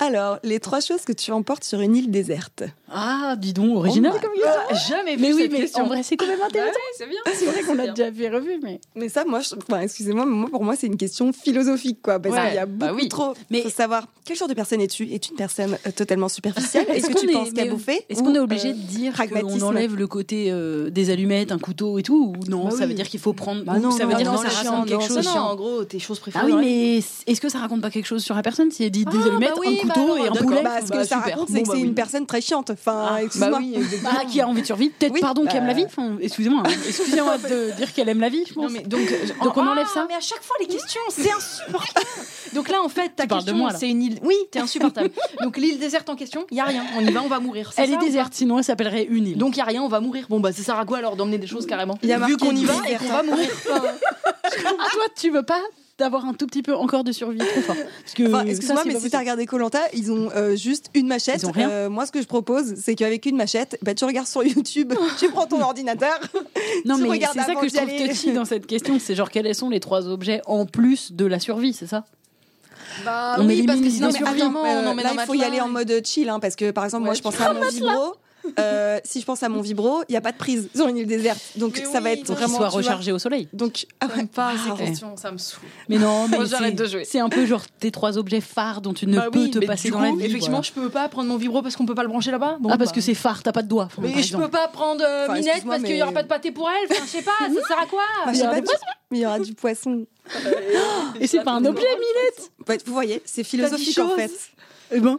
Alors, les trois choses que tu emportes sur une île déserte. Ah, dis donc, original Oh comme question. Jamais vu Mais oui, cette mais question. en vrai, c'est quand même Bah intéressant. ouais, c'est bien. C'est vrai qu'on l'a déjà fait revu, mais. Mais ça, moi, je- enfin, excusez-moi, mais moi, pour moi, c'est une question philosophique, quoi. Parce Ouais, qu'il y a bah beaucoup oui. trop. Mais- faut savoir quel genre de personne es-tu Es-tu une personne euh, totalement superficielle Est-ce que qu'on tu est- penses qu'à bouffer Est-ce qu'on est obligé euh, de dire qu'on enlève le côté euh, des allumettes, un couteau et tout Ou non, Bah ça oui. veut dire qu'il faut prendre. Bah non, ça veut dire que ça raconte quelque chose. non, en gros, tes choses préférées. Ah oui, mais est-ce que ça raconte pas quelque chose sur la personne S'il dit des Ah, allumettes, bah oui, un bah couteau et un poulet Bah, ce que Bah, ça super. raconte, Bon, c'est que bah c'est oui. une personne très chiante. Enfin, Ah, excuse-moi. Bah oui, exactement. Ah, qui a envie de survivre Peut-être, Oui, pardon, qui aime la bah. vie Enfin, Excusez-moi, hein. excusez-moi de dire qu'elle aime la vie, je pense. Non, mais donc, Donc on Ah, enlève ça Mais à chaque fois, les questions, c'est insupportable. donc là, en fait, ta question, c'est une île. Oui, t'es insupportable. donc l'île déserte en question, il y a rien. On y va, on va mourir. Elle ça est déserte, sinon elle s'appellerait une île. Donc il y a rien, on va mourir. Bon bah ça sert à quoi alors d'emmener des choses carrément Vu qu'on y va et qu'on va mourir. Ah, toi, tu veux pas d'avoir un tout petit peu encore de survie trop fort Parce que Enfin, excuse-moi, mais si t'as regardé Colanta, ils ont euh, juste une machette. Ils ont rien Euh, moi, ce que je propose, c'est qu'avec une machette, bah, tu regardes sur YouTube, tu prends ton ordinateur. Non, tu mais c'est ça que je trouve aller. touchy dans cette question. C'est genre, quels sont les trois objets en plus de la survie, c'est ça? Bah On oui, parce que sinon, mais attends, Euh, on en met là, il faut y aller en mode chill, hein, parce que par exemple, moi, je pense à mon vibro. Euh, si je pense à mon vibro, il n'y a pas de prise sur une île déserte. Donc Mais ça va être donc Qu'il vraiment. soit rechargé au soleil. Donc, ah ouais, pas waouh. ces questions, ça me saoule. Mais non, mais Moi, j'arrête c'est- de jouer. C'est un peu genre tes trois objets phares dont tu ne Bah peux oui, te passer dans coup, la vie. Effectivement, voilà. je peux pas prendre mon vibro parce qu'on peut pas le brancher là-bas. Bon, Ah, parce bah. que c'est phare, t'as pas de doigts. enfin, Mais je peux pas prendre euh, Enfin, Minette parce qu'il y aura pas de pâté pour elle. Enfin, je sais pas, ça sert à quoi Bah, Il pas, mais il y aura du poisson. Et c'est pas un objet, Minette vous voyez, c'est philosophique en fait. Eh ben,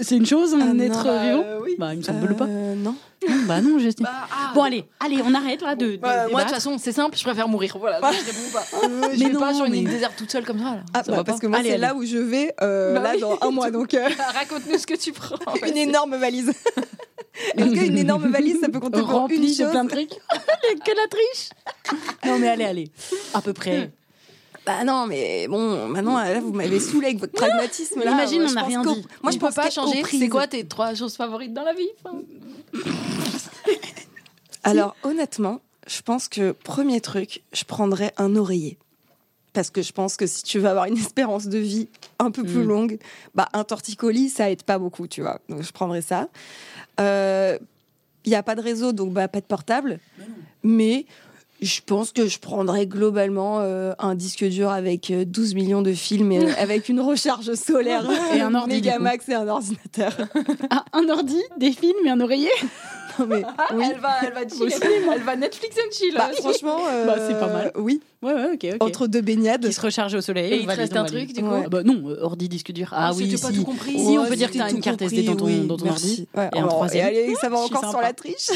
c'est une chose, un Ah, être non, vivant Euh, oui. Bah, il me semble pas. Euh, non. Non, bah non, Justine. Bah, ah. Bon, allez, allez, on arrête là de. de Bah, moi, de toute façon, c'est simple, je préfère mourir. Voilà, je réponds pas. Euh, je Mais vais pas non, sur une mais- île déserte toute seule comme ça. Là. Ah, ça bah, va parce pas. que moi, Allez, c'est là où je vais euh, Bah là dans un mois. Donc, euh, Raconte-nous ce que tu prends. une énorme valise. Est-ce qu'une énorme valise, ça peut compter pour une Rempli de chose plein de trucs. que la triche. Non, mais allez, allez. À peu près. Bah non, mais bon, maintenant, là, vous m'avez saoulé avec votre pragmatisme. Là, Imagine, Moi, on n'a rien dit. Moi, je peut pense pas changer. C'est quoi tes trois choses favorites dans la vie Alors, honnêtement, je pense que premier truc, je prendrais un oreiller. Parce que je pense que si tu veux avoir une espérance de vie un peu plus Mm. longue, bah, un torticolis, ça aide pas beaucoup, tu vois. Donc, je prendrais ça. Il n'y a pas de réseau, donc bah, pas de portable. Mais je pense que je prendrais globalement euh, un disque dur avec euh, 12 millions de films, et, euh, avec une recharge solaire Et un ordi. Megamax et un ordinateur. Ah, un ordi, des films et un oreiller? Non, mais, oui. Elle va, elle va chill. Elle va Netflix and chill. Bah, franchement, euh, Bah, c'est pas mal. Oui, Ouais, ouais, entre deux baignades. Qui se recharge au soleil. Et il te reste un truc, du coup Ouais. Ah bah non, euh, ordi, disque dur. Ah, Ah, oui, c'était pas si. tout compris. Si, on Ouais, peut dire que t'as une carte compris, SD dans ton, oui, dans ton merci. ordi. Ouais, Et un alors, troisième. allez, ça va encore sur la triche.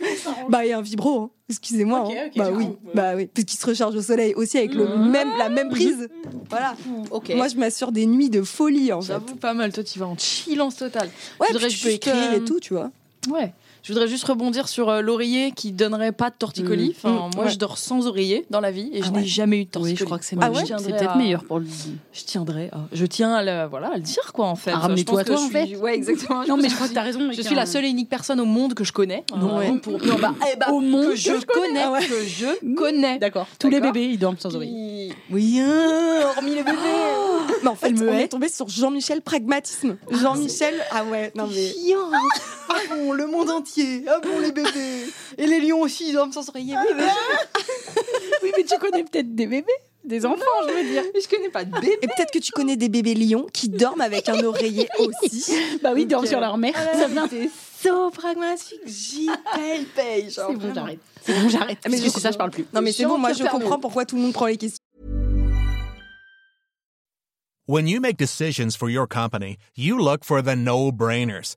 bah, il y a un vibro, hein. excusez-moi. Hein. bah oui, coup, bah oui, parce qu'il se recharge au soleil aussi avec le même, la même prise. Voilà. Ok. Moi, je m'assure des nuits de folie en fait. J'avoue, pas mal. Toi, tu vas en chillance totale. Ouais, Je puis tu peux écrire euh, et tout, tu vois. Ouais. Je voudrais juste rebondir sur euh, l'oreiller qui donnerait pas de torticolis. Mm. Enfin, Mm, moi, ouais. je dors sans oreiller dans la vie et je Ah n'ai jamais eu de Oui, torticolis. je crois que c'est Ah ouais C'est peut-être à- meilleur pour le. Je tiendrai. à- Je tiens à le, voilà, à le dire, quoi, en fait. À ramener Je pense toi, en suis- fait Ouais, exactement. Non, mais je crois que t'as raison. Je suis la seule et unique personne au monde que je connais. Non, Au monde que je connais, Ah que je connais. D'accord. Tous les bébés, ils dorment sans oreiller. Oui, hein, Hormis les bébés. Mais en fait, on est tombé sur Jean-Michel Pragmatisme. Jean-Michel, ah ouais, non mais. Ah bon, le monde entier. Ah bon, les bébés. Et les lions aussi, ils dorment sans oreiller. Oui, mais Oui, mais tu connais peut-être des bébés, des enfants, je veux dire. je, je connais pas de bébés. Et peut-être que tu connais des bébés lions qui dorment avec un oreiller aussi. Bah oui, ils dorment sur leur mère. Ça vient, so pragmatique. J'y paye, paye. genre, C'est bon, j'arrête. C'est bon, j'arrête. Mais Mais je- c'est ça, je parle plus. Non mais c'est bon, moi je comprends pourquoi tout le monde prend les questions. When you make decisions for your company, you look for the no-brainers.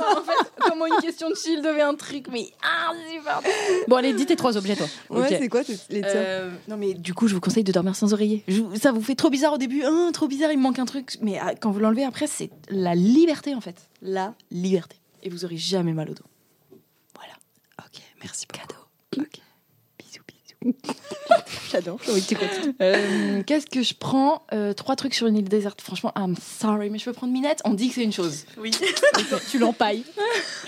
En fait, comment une question de chill devient un truc, mais ah, c'est pas Bon, allez, dis tes trois objets, toi. Ouais, Ok. c'est quoi tes- les tiens Euh, non mais du coup je vous conseille de dormir sans oreiller. Je vous- ça vous fait trop bizarre au début, hein, trop bizarre, il me manque un truc. Mais ah, quand vous l'enlevez après c'est la liberté en fait, la liberté. Et vous aurez jamais mal au dos. Voilà. Ok, merci Cadeau. Ok. J'adore. Oui, tu. Euh, Qu'est-ce que je prends Euh, Trois trucs sur une île déserte. Franchement, I'm sorry, mais je peux prendre Minette. On dit que c'est une chose. Oui. tu l'empailles.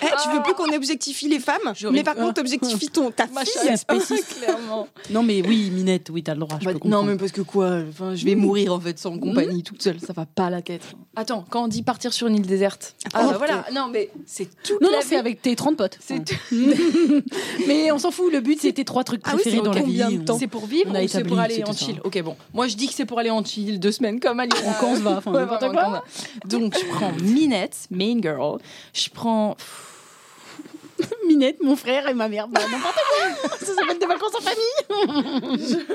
Eh, tu veux plus qu'on objectifie les femmes Mais par contre, t'objectifies ton ta Ma fille. Spéciste. clairement. Non, mais oui, Minette, oui, t'as le droit. Je Bah, peux non, mais parce que quoi enfin, Je vais mourir en fait sans compagnie toute seule, ça va pas la tête. Attends, quand on dit partir sur une île déserte. Ah, bah, voilà, non mais c'est tout. Non, la non, c'est avec tes 30 potes. C'est mais on s'en fout, le but, c'est tes trois trucs Ah oui, préférés dans combien vie. de temps C'est pour vivre ou c'est pour aller en chill Ok, bon. Moi, je dis que c'est pour aller en chill deux semaines comme Aliona. On quand on se va, enfin, n'importe quoi. Donc, je prends Minette, Main Girl. Je prends. Minette, mon frère et ma mère. Bah, n'importe quoi. Ça s'appelle des vacances en famille.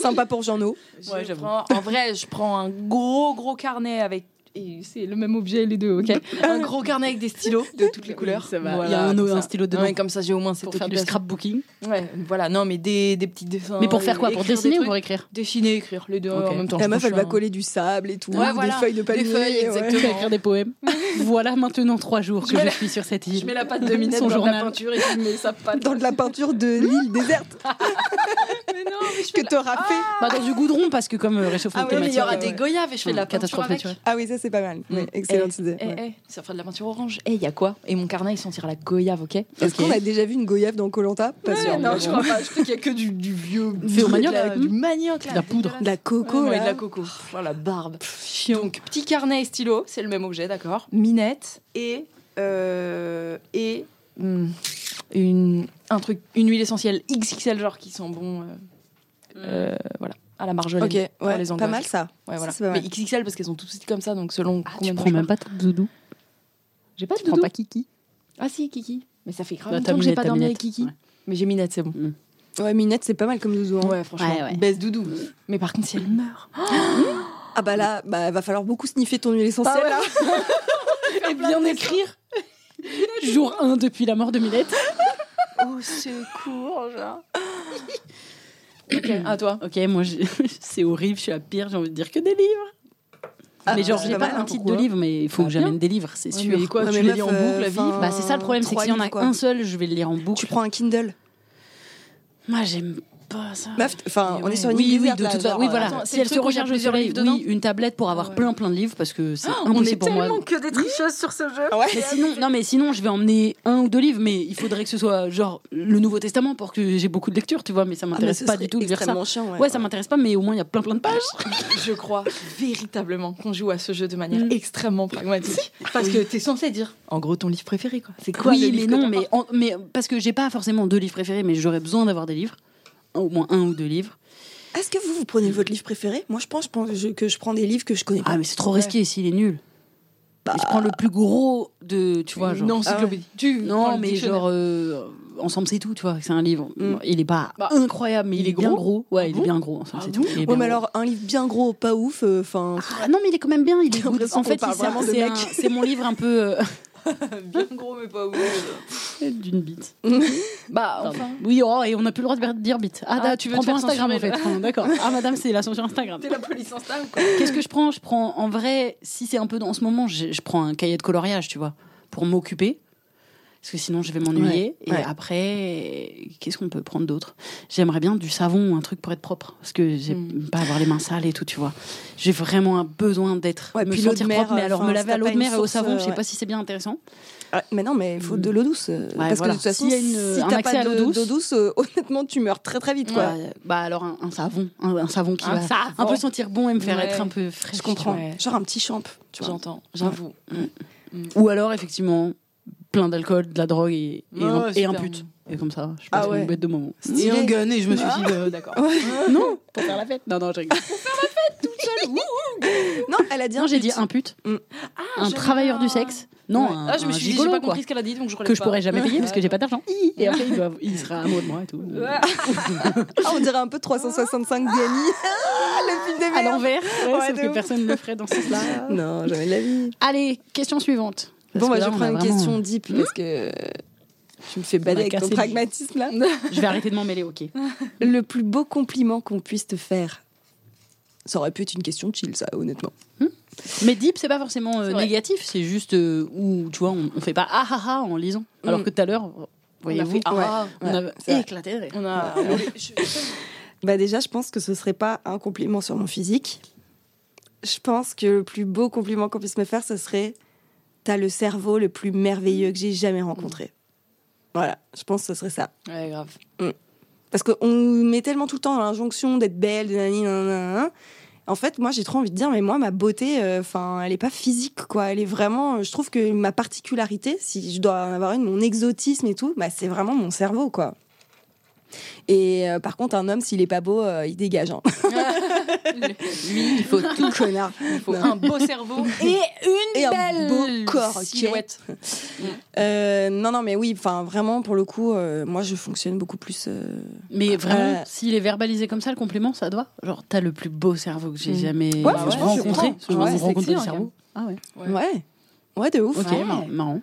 Sympa pour Jean-No. Ouais, je j'avoue. prends- en vrai, je prends un gros, gros carnet avec. Et c'est le même objet, les deux, ok Un gros carnet avec des stylos de toutes les couleurs. ça va. Voilà, Il y a un, un stylo dedans Ouais, comme ça, j'ai au moins cette pour faire du scrapbooking. Ouais, voilà, non, mais des, des petits dessins. Mais pour faire quoi Pour des dessiner ou pour écrire Dessiner, écrire, les deux en même temps. La meuf, elle va un- coller du sable et tout, Ouais, des feuilles de Des palmier. feuilles, ouais. exactement. Écrire des poèmes. voilà maintenant trois jours que Je suis sur cette île. Je mets la pâte de Minette dans journal. la peinture et je mets sa pâte. Dans de la peinture de l'île déserte Mais non, mais je que t'auras fait. Bah, dans du goudron, parce que comme euh, réchauffement Ah ouais, mais il y aura ouais, des goyaves et je fais de la peinture catastrophe avec. naturelle. Ah oui, ça c'est pas mal. Ouais, excellente idée. Eh, ouais. eh, ça fera de la peinture orange. Eh, il y a quoi? Et mon carnet, il sentira la goyave, ok? Est-ce qu'on a déjà vu une goyave dans Colanta Pas sûr. non, je crois pas. Je crois qu'il y a que du, du vieux. Fait au manioc, la-. Du manioc, la poudre. De la coco, de la coco. Oh, la barbe. Donc, petit carnet et stylo, c'est le même objet, d'accord? Minette et. euh, et. Hmm, une, un truc, une huile essentielle XXL, genre qui sent bon. euh, euh, voilà, à la marjolaine. Ok, pour ouais, les pas mal ça. Ouais, voilà. Ça, Mais. XXL parce qu'elles sont toutes comme ça, donc selon Ah, combien tu de prends même pas ta doudou J'ai pas de Tu prends doudou. pas Kiki Ah si, Kiki. Mais ça fait grave Bah, longtemps que j'ai pas dormi avec Kiki. Ouais. Mais j'ai Minette, c'est bon. Ouais, Minette, c'est pas mal comme doudou. hein. Ouais, franchement, Ouais, ouais. baisse doudou. Mais par contre, si elle meurt, Ah bah là, bah va falloir beaucoup sniffer ton huile essentielle. Ah là. Et bien écrire. Jour 1 depuis la mort de Milette. Au secours, genre. ok, à toi. Ok, moi c'est horrible, je suis la pire, j'ai envie de dire que des livres. Ah, mais genre, c'est j'ai pas pas mal, un hein, titre pourquoi de livre, mais il faut que j'amène des livres, c'est Ouais, sûr. mais quoi, Ouais, tu mais les meuf, en boucle, la vie enfin, Bah, c'est ça le problème, c'est que trois s'il y en a livres, quoi. un seul, je vais le lire en boucle. Tu prends un Kindle. Moi, j'aime pas ça. Meuf, enfin, on est sur une oui, oui, de toute façon. Oui, euh, voilà. attends, si elle se recharge plusieurs livres oui, une tablette pour avoir Ouais. plein plein de livres parce que c'est On est impossible pour moi. tellement que des tricheuses sur ce jeu. Ouais. Mais sinon, non, mais sinon, je vais emmener un ou deux livres, mais il faudrait que ce soit genre le Nouveau Testament pour que j'ai beaucoup de lecture, tu vois. Mais ça Ah, m'intéresse pas du tout de lire ça. extrêmement chiant, Ouais, ça m'intéresse pas, mais au moins il y a plein plein de pages. Je crois véritablement qu'on joue à ce jeu de manière Mm. extrêmement pragmatique. Parce que t'es censé dire, en gros, ton livre préféré, quoi. C'est quoi oui, le mais non, mais parce que j'ai pas forcément deux livres préférés, mais j'aurais besoin d'avoir des livres, au moins un ou deux livres. Est-ce que vous, vous prenez votre livre préféré? Moi, je pense, je pense que je prends des livres que je connais pas. Ah, mais c'est trop Ouais. risqué s'il est nul. Bah. Je prends le plus gros de, tu vois, genre. Non, encyclopédie. Tu prends Non, mais genre, euh, ensemble, c'est tout, tu vois. C'est un livre. Mm. Il est pas Bah, incroyable, mais il, il est, est bien gros gros. Ouais, Ah il bon est bien gros. ensemble, Ah c'est bon tout. Ouais, mais gros. alors, un livre bien gros, pas ouf, enfin. Ah non, mais il est quand même bien. Il est En fait, c'est mon livre un peu euh, bien gros, mais pas ouf. d'une bite. Bah, enfin. Oui, oh, et on n'a plus le droit de dire bite. Ah, Ah, tu veux prends te faire Instagram en fait. Ah, D'accord. Ah, madame, c'est la sur Instagram. T'es la police Insta ou quoi Qu'est-ce que je prends? Je prends, en vrai, si c'est un peu dans ce moment, je, je prends un cahier de coloriage, tu vois, pour m'occuper. Parce que sinon, je vais m'ennuyer. Ouais, ouais. Et après, qu'est-ce qu'on peut prendre d'autre? J'aimerais bien du savon ou un truc pour être propre. Parce que j'aime Hmm. pas avoir les mains sales et tout, tu vois. J'ai vraiment un besoin d'être, Ouais, me puis sentir propre. Mais alors, enfin, me si laver à l'eau de mer et au savon, je sais euh, pas si c'est bien intéressant. Ah, mais non, mais il faut de l'eau douce. euh, parce voilà. que de toute façon, a une- si t'as accès pas à l'eau de- douce- d'eau douce, euh, honnêtement, tu meurs très très vite, quoi. Ouais, bah alors, un, un savon. Un, un savon qui Un va savon. un peu sentir bon et me faire être un peu frais. Je comprends. Genre un petit champ, tu vois. J'entends, j'avoue. Ou alors, effectivement, plein d'alcool, de la drogue et, et, un, et pute. Et comme ça, je Ah passe ouais. une bête de moment. Stylé. Et un gun, et je me suis dit, euh, d'accord. Non, pour faire la fête. Non, non, je rigole. Non, elle a dit Non, un j'ai dit un pute, Mm. un j'aime travailleur du sexe. Non, Ouais. un, Ah, je me suis dit, gigolo, pas quoi. compris ce qu'elle a dit, donc je Que je pourrais jamais payer parce que j'ai pas d'argent. Et après, il, doit- il sera amoureux de moi et tout. Ah, on dirait un peu 365 Gany. Ah, le film des À l'envers, ouais, Ouais, sauf que personne ne le ferait dans ce sens-là. Non, jamais de la vie. Allez, question suivante. Parce bon, que bah, là, je prends une vraiment- question deep parce que tu me fais bader avec ton pragmatisme là. Je vais arrêter de m'en mêler, ok. Le plus beau compliment qu'on puisse te faire. Ça aurait pu être une question chill, ça, honnêtement. Mais deep, c'est pas forcément euh, négatif, c'est juste euh, où, tu vois, on, on fait pas ah ah ah en lisant. Alors Mm. que tout à l'heure, On a voyez-vous, fait ah, on a c'est vrai. éclaté. de rire. on a. Bah déjà, je pense que ce serait pas un compliment sur mon physique. Je pense que le plus beau compliment qu'on puisse me faire, ce serait t'as le cerveau le plus merveilleux que j'ai jamais rencontré. Voilà, je pense que ce serait ça. Ouais, grave. Parce qu'on met tellement tout le temps dans l'injonction d'être belle, de nani, nanana. En fait, moi, j'ai trop envie de dire, mais moi, ma beauté, enfin, elle est pas physique, quoi. Elle est vraiment. Je trouve que ma particularité, si je dois en avoir une, mon exotisme et tout, bah, c'est vraiment mon cerveau, quoi. Et euh, par contre, un homme, s'il est pas beau, euh, il dégage. Hein. Lui, il faut Tout connard. Il faut un beau cerveau et une Et un belle beau corps, ok. silhouette. Euh, non, non, mais oui, enfin, vraiment, pour le coup, euh, moi, je fonctionne beaucoup plus. euh, Mais vraiment, Euh, s'il est verbalisé comme ça, le compliment, ça doit. Genre, t'as le plus beau cerveau que j'ai Mm. jamais Ouais, franchement, je rencontré. prends. Je Ouais, rencontre sexy, le hein, cerveau. Ah ouais. Ouais. Ouais. Ouais, de ouf. Ok, Ouais. mar- marrant.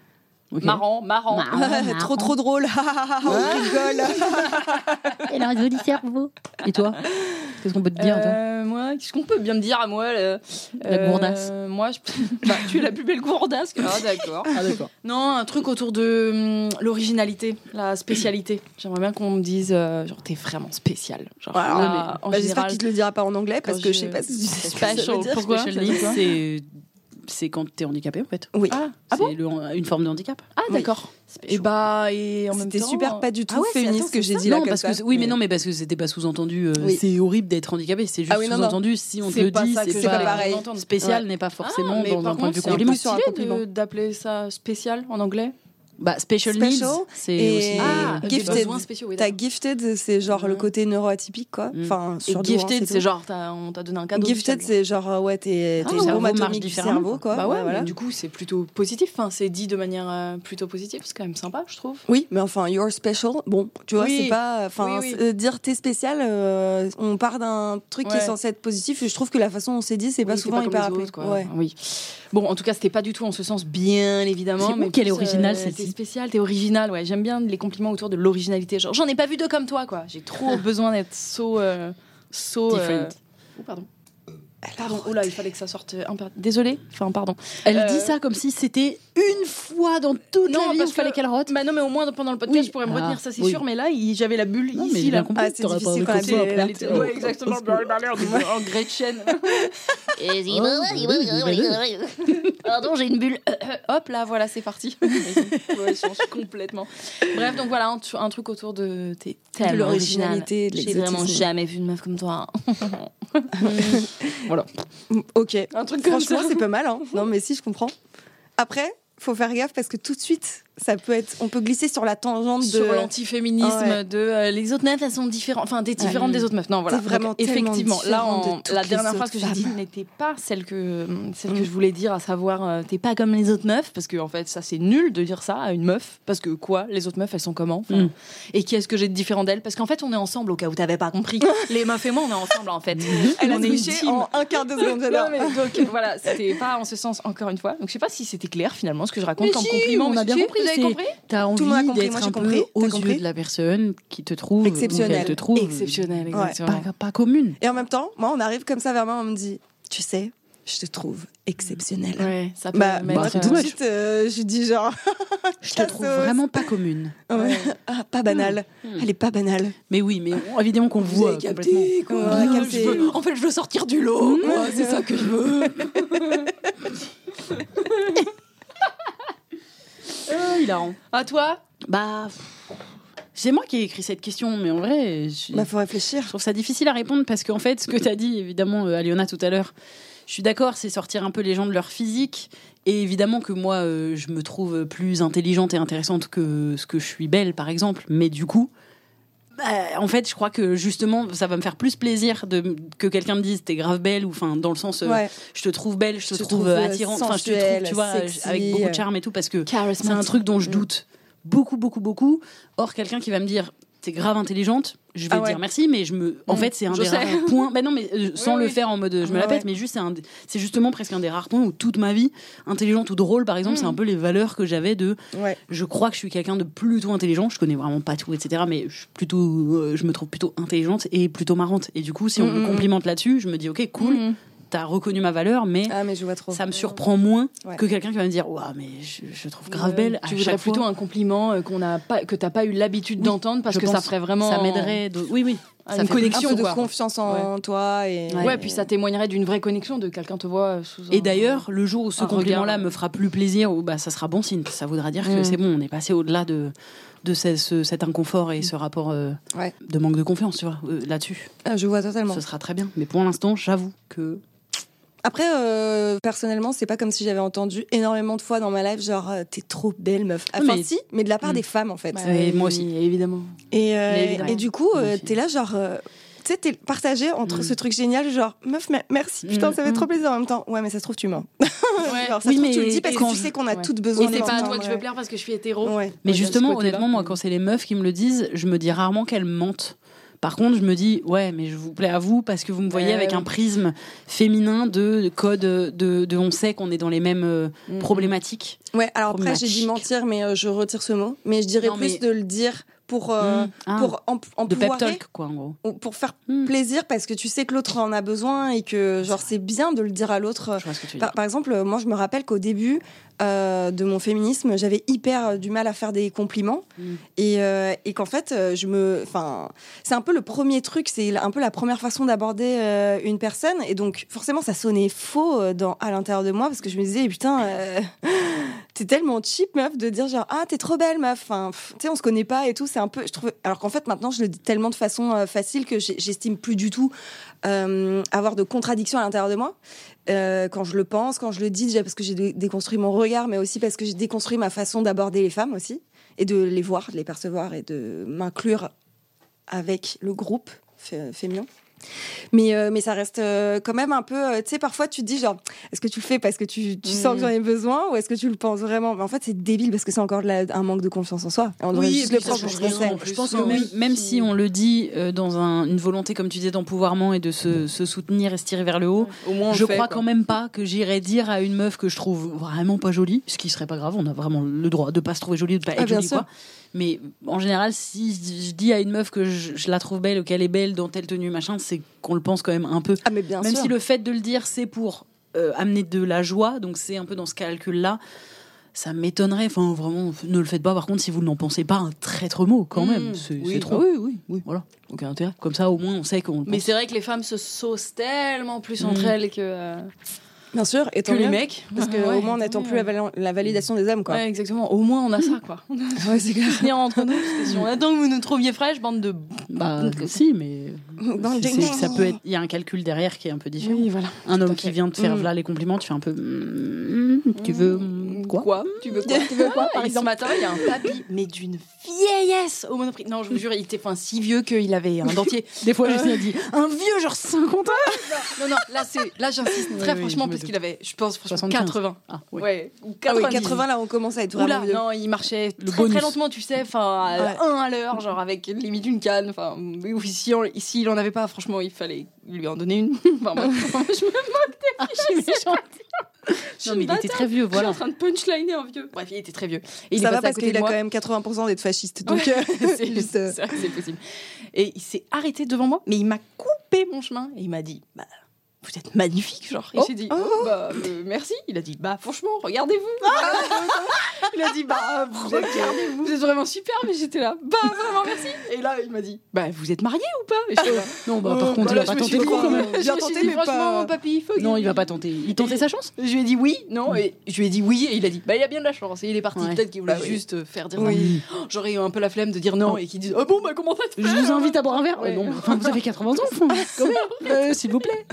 Marrant, marrant. Marrant, trop, trop drôle. On rigole. Elle a un joli cerveau. Et toi? Qu'est-ce qu'on peut te dire, toi? Euh, moi, qu'est-ce qu'on peut bien me dire à moi La euh, gourdasse. Moi, je... bah, tu es la plus belle gourdasse. que- Ah, d'accord. Ah, d'accord. Non, un truc autour de hum, l'originalité, la spécialité. J'aimerais bien qu'on me dise, euh, genre, t'es vraiment spécial. Genre, alors, là, en Bah, J'espère qu'il te le dira pas en anglais parce que je je- sais pas si tu sais ce que Special, ça veut dire. pourquoi c'est c'est quand t'es handicapé en fait. Oui. Ah, ah c'est bon le- une forme de handicap. Ah, d'accord. Et bah, et en même C'était temps. super pas du tout Ah ouais, c'est- féministe attends, que c'est j'ai dit là comme parce ça. que oui, mais non, mais parce que c'était pas sous-entendu. euh, Oui. C'est horrible d'être handicapé. C'est juste Ah oui, sous-entendu. Si on te C'est le pas dit, ça que c'est c'est pas pas pareil. entendre. Spécial n'est pas forcément Ah, mais dans par un point de vue c'est compliment. de- d'appeler ça spécial en anglais. Bah, special, Special needs, c'est aussi. Ah, gifted. oui, T'as gifted, c'est genre le Mhm. côté neuroatypique, quoi. Mhm. Enfin, sur gifted, c'est genre, on t'a donné un cadeau. Gifted, c'est genre, euh, ouais, t'es Ah, atomique du cerveau, quoi. Bah ouais, voilà. du coup, c'est plutôt positif. Enfin, c'est dit de manière euh, plutôt positive. C'est quand même sympa, je trouve. Oui, mais enfin, you're special. Bon, tu vois, Oui. c'est pas. Enfin, Oui, euh, dire t'es spécial, euh, on part d'un truc qui est censé être positif et je trouve que la façon dont c'est dit, c'est pas souvent hyper appelé. Oui. Bon, en tout cas, c'était pas du tout en ce sens, bien évidemment. C'est mais qu'elle originale, celle-ci T'es spéciale, t'es originale. Ouais, j'aime bien les compliments autour de l'originalité. Genre, j'en ai pas vu deux comme toi, quoi. J'ai trop besoin d'être so, euh, so. euh. Oh, pardon. Pardon. Oh là, il fallait que ça sorte. un peu- Désolée. Enfin, pardon. Elle Euh, dit ça comme si c'était une fois dans toute Non, la vie où fallait que- qu'elle rote. Bah non, mais au moins pendant le podcast, Oui. je pourrais me Ah, retenir, ça c'est oui. sûr. Mais là, il- j'avais la bulle Non, ici, là. Ah, c'est difficile quand même, ouais, exactement. en Gretchen. Pardon, j'ai une bulle. Hop là, voilà, c'est parti. ouais, je change complètement. Bref, donc voilà, un, tru- un truc autour de t'es tellement l'originalité, de. J'ai vraiment jamais vu une meuf comme toi. voilà. Ok. Un truc comme Franchement, ça. c'est pas mal. Hein. Non, mais si, je comprends. Après, faut faire gaffe parce que tout de suite, ça peut être. On peut glisser sur la tangente de. Sur l'antiféminisme, Ah ouais. de euh, les autres meufs, elles sont différentes. Enfin, t'es différente Ouais. des autres meufs. Non, voilà. Vraiment Donc, effectivement, là, de en- la dernière phrase que j'ai dit n'était pas celle que celle Mm. que je voulais dire, à savoir, euh, t'es pas comme les autres meufs, parce que en fait, ça c'est nul de dire ça à une meuf, parce que quoi, les autres meufs, elles sont comment Enfin, Mm. Et qui est-ce que j'ai de différent d'elles? Parce qu'en fait, on est ensemble. Au cas où t'avais pas compris, les meufs et moi, on est ensemble en fait. Elle a on est switché team. en un quart de seconde. Non, mais donc voilà, c'était pas en ce sens encore une fois. Donc je sais pas si c'était clair finalement ce que je raconte si, compliment. on a bien compris, Vous avez compris? T'as Tout le monde a envie compris, d'être moi, j'ai un compris. peu aux yeux compris? de la personne qui te trouve, Exceptionnelle. te trouve Exceptionnel, Ouais. exactement. pas, pas commune. Et en même temps, moi, on arrive comme ça vers moi, on me dit, tu sais, je te trouve exceptionnelle. Ouais, ça peut Bah, c'est tout de suite, euh, je dis genre, Je te trouve vraiment pas commune. ouais, ah, pas banale. Elle est pas banale. Mais oui, mais évidemment qu'on voit complètement. Ah, Ouais, je capté. veux- en fait, je veux sortir du lot. moi, C'est ça que je veux. Ah, hilarant. À toi Bah, pff, c'est moi qui ai écrit cette question, mais en vrai, je, Bah, faut réfléchir. je trouve ça difficile à répondre parce qu'en fait, ce que tu as dit, évidemment, euh, Aliona tout à l'heure, je suis d'accord, c'est sortir un peu les gens de leur physique. Et évidemment que moi, euh, je me trouve plus intelligente et intéressante que ce que je suis belle, par exemple. Mais du coup, bah, en fait, je crois que justement, ça va me faire plus plaisir de, que quelqu'un me dise t'es grave belle ou enfin dans le sens euh, Ouais. je te trouve belle, je te Je trouve, euh, euh, attirante, enfin je te trouve, tu vois, sexy, avec beaucoup de charme et tout parce que c'est un truc dont je Mm. doute beaucoup, beaucoup, beaucoup. Or, quelqu'un qui va me dire t'es grave intelligente, je vais Ah ouais. dire merci, mais je me, en Mm. fait, c'est un des sais. rares points. Ben non, mais euh, sans Oui, le oui. faire en mode je me la pète, ouais. mais juste c'est un, c'est justement presque un des rares points où toute ma vie, intelligente ou drôle, par exemple, c'est un peu les valeurs que j'avais de Ouais. je crois que je suis quelqu'un de plutôt intelligent. Je connais vraiment pas tout, etc. Mais je, suis plutôt, euh, je me trouve plutôt intelligente et plutôt marrante. Et du coup, si on me mm, complimente là-dessus, je me dis, ok, cool, Mhm. t'as reconnu ma valeur, mais Ah, mais je vois trop. ça me surprend moins Ouais. que quelqu'un qui va me dire, ouah, mais je, je trouve grave Ouais. belle. Tu voudrais plutôt un compliment euh, qu'on n'a pas, que t'as pas eu l'habitude Oui, d'entendre parce que ça ferait vraiment. Ça m'aiderait. de- Oui, oui. à Ça une connexion un peu de quoi. confiance en toi et Ouais. puis ça témoignerait d'une vraie connexion de quelqu'un te voit sous. un- Et d'ailleurs, le jour où ce un compliment-là regard. me fera plus plaisir, ou bah, ça sera bon signe. Ça voudra dire que Mm. c'est bon, on est passé au-delà de, de ce- ce- cet inconfort et ce rapport euh, Ouais. de manque de confiance, tu vois, euh, là-dessus. Ah, je vois totalement. Ce sera très bien. Mais pour l'instant, j'avoue que. Après, euh, personnellement, c'est pas comme si j'avais entendu énormément de fois dans ma life, genre, euh, t'es trop belle, meuf. Ah, Enfin, mais- si, mais de la part Mm. des femmes, en fait. Bah, Et moi oui, aussi. évidemment. Et, euh, Mais évidemment. et du coup, Moi euh, t'es là, genre, euh, tu sais, t'es partagé entre Mm. ce truc génial, genre, meuf, me- merci, putain, Mm, ça fait trop plaisir en même temps. Ouais, mais ça se trouve, tu mens. Ouais. Genre, ça Oui, se trouve, tu mais le dis parce que tu sais qu'on a Ouais. toutes Et besoin c'est pas à toi que je veux plaire parce que je suis hétéro. Ouais. Mais Ouais, justement, de honnêtement, moi, quand c'est les meufs qui me le disent, je me dis rarement qu'elles mentent. Par contre, je me dis, ouais, mais je vous plais à vous parce que vous me voyez avec un prisme féminin de code, de, de on sait qu'on est dans les mêmes euh, Mhm. problématiques. Ouais, alors après, j'ai dit mentir, mais euh, je retire ce mot. Mais je dirais Non, plus mais- de le dire pour, euh, Mhm. Ah, pour en, en de pep talk, quoi, en gros. ou pour faire Mhm. plaisir parce que tu sais que l'autre en a besoin et que, genre, c'est bien de le dire à l'autre. Par, par exemple, moi, je me rappelle qu'au début euh, de mon féminisme, j'avais hyper euh, du mal à faire des compliments Mm. et, euh, et qu'en fait, je me, enfin, c'est un peu le premier truc, c'est un peu la première façon d'aborder euh, une personne et donc forcément, ça sonnait faux dans à l'intérieur de moi parce que je me disais, putain. euh, t'es tellement cheap meuf de dire genre ah t'es trop belle meuf enfin tu sais on se connaît pas et tout c'est un peu je trouve alors qu'en fait maintenant je le dis tellement de façon facile que j'estime plus du tout euh, avoir de contradictions à l'intérieur de moi euh, quand je le pense quand je le dis déjà parce que j'ai déconstruit mon regard mais aussi parce que j'ai déconstruit ma façon d'aborder les femmes aussi et de les voir de les percevoir et de m'inclure avec le groupe féminin mais, euh, mais ça reste euh, quand même un peu. Euh, tu sais, parfois tu te dis genre, est-ce que tu le fais parce que tu, tu sens que j'en ai besoin ou est-ce que tu le penses vraiment? Mais en fait, c'est débile parce que c'est encore un manque de confiance en soi. on devrait juste le prendre Je pense que même, même, si on le dit dans un, une volonté, comme tu disais, d'empouvoirment et de se, se, soutenir et se tirer vers le haut, Au moins je crois quand même pas que j'irais dire à une meuf que je trouve vraiment pas jolie, ce qui serait pas grave. On a vraiment le droit de pas se trouver jolie, de pas ah, être jolie, quoi. Mais en général, si je dis à une meuf que je, la trouve belle ou qu'elle est belle dans telle tenue, machin, c'est qu'on le pense quand même un peu. Ah, mais bien même si le fait de le dire, c'est pour euh, amener de la joie, donc c'est un peu dans ce calcul-là. Ça m'étonnerait, enfin vraiment, ne le faites pas. Par contre, si vous n'en pensez pas un traître mot, quand mmh. même, c'est trop. Oui, oui, oui. Voilà, aucun intérêt. Comme ça, au moins, on sait qu'on. Mais c'est vrai que les femmes se saucent tellement plus entre mmh. elles que. Euh, Bien sûr, et que les mecs. Parce qu'au au moins, on n'attend plus la, validation des hommes, quoi. Ouais, exactement. Au moins, on a ça, quoi. ouais, c'est clair. entre nous, parce que si on attend que vous nous trouviez fraîches, bande de. Bah, si, mais. ça peut être. Il y a un calcul derrière qui est un peu différent. Oui, voilà. Un homme qui vient te faire mmh. les compliments, tu fais un peu. Mm, tu veux. Quoi, quoi Tu veux quoi Tu veux quoi Par exemple, matin, il y a un papy, mais d'une vieillesse au monoprix. Non, je vous jure, il était enfin, si vieux qu'il avait un dentier. Des fois, je me dit un vieux, genre 50 ans. Non, non, là, là j'insiste très franchement, parce qu'il avait, je pense, franchement, 80. Ah, ouais. Ou 80. Ah, 80, là, on commence à être vraiment Oula, non, il marchait très, très lentement, tu sais, enfin, un à l'heure, genre avec limite une canne. Enfin, ici, ici, il en avait pas, franchement, il fallait lui en donner une. enfin, je me moque des ah, non, mais il était très vieux, voilà. Je suis en train de punchliner un vieux. Bref, il était très vieux. Et ça va parce qu'il a quand même 80% d'être fasciste. Donc, euh, c'est juste. Euh, c'est possible. Et il s'est arrêté devant moi, mais il m'a coupé mon chemin et il m'a dit bah, vous êtes magnifique, genre. Et oh. j'ai dit, oh. bah, euh, merci. Il a dit, bah, franchement, regardez-vous. il a dit, bah, vous êtes, vous êtes vraiment super, mais j'étais là, bah, vraiment, merci. Et là, il m'a dit, bah, vous êtes marié ou pas? Et là, Non, bah, par contre, il va pas tenter le coup quand même. J'ai tenté, mais franchement, papy, il faut. Non, il va pas tenter. Il tentait sa chance? Je lui ai dit oui, non, et je lui ai dit oui, et il a dit, bah, il a bien de la chance. Et il est parti. Peut-être qu'il voulait bah juste faire dire oui. J'aurais eu un peu la flemme de dire non et qu'il dise, oh bon, bah, comment ça Je vous invite à boire un verre. Non, enfin, vous avez 80 ans, quand même. Euh, s'il vous plaît.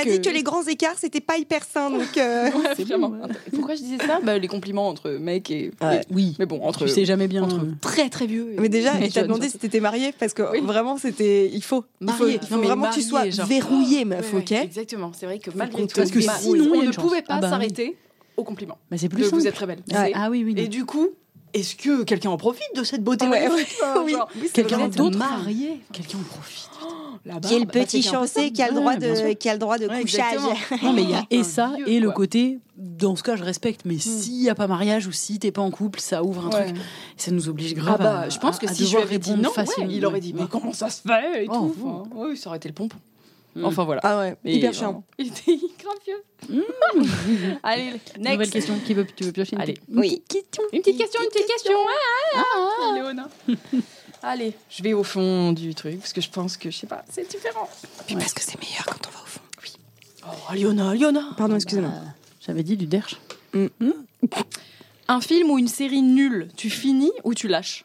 A dit que les grands c'était pas hyper sain. Donc, euh... Pourquoi je disais ça? Bah, Les compliments entre mecs et. Oui. Mais bon, entre. Tu sais jamais bien. Entre très très vieux. Mais déjà, il t'a demandé si t'étais mariée parce que vraiment, c'était. Il faut. Marié. Il faut, vraiment que tu sois verrouillé, meuf, ok? Exactement. C'est vrai que malgré tout. Parce que sinon, on ne pouvait pas ah bah s'arrêter au compliment. Mais c'est plus Vous êtes très belle. Ah oui, oui. Et du coup, est-ce que quelqu'un en profite de cette beauté Oui, quelqu'un d'autre marié. Quelqu'un en profite. Qui est le petit chancé qui a le droit de, qui a le droit de couchage. Non, mais il y a et ça et le côté. Dans ce cas, je respecte, mais hmm. s'il n'y a pas mariage ou si t'es pas en couple, ça ouvre un truc. Ça nous oblige grave. Ah bah, je pense que si je lui avais dit non, il aurait dit mais comment ça se fait et oh, tout. oui, ça aurait été le pompon. Hmm. Enfin voilà. Ah ouais, hyper chiant. Il était grave vieux. Hmm. Allez, next. Nouvelle question. Qui veut, tu veux piocher Allez. Une petite question. Une petite question, une petite question. Ah, ah, ah. Allez, je vais au fond du truc parce que je pense que je sais pas, c'est différent. Puis parce que c'est meilleur quand on va au fond. Oui. Oh, Liona, Liona. Pardon, excusez-moi. Bah, j'avais dit du derche. Mm. Mm. Un film ou une série nulle, tu finis ou tu lâches?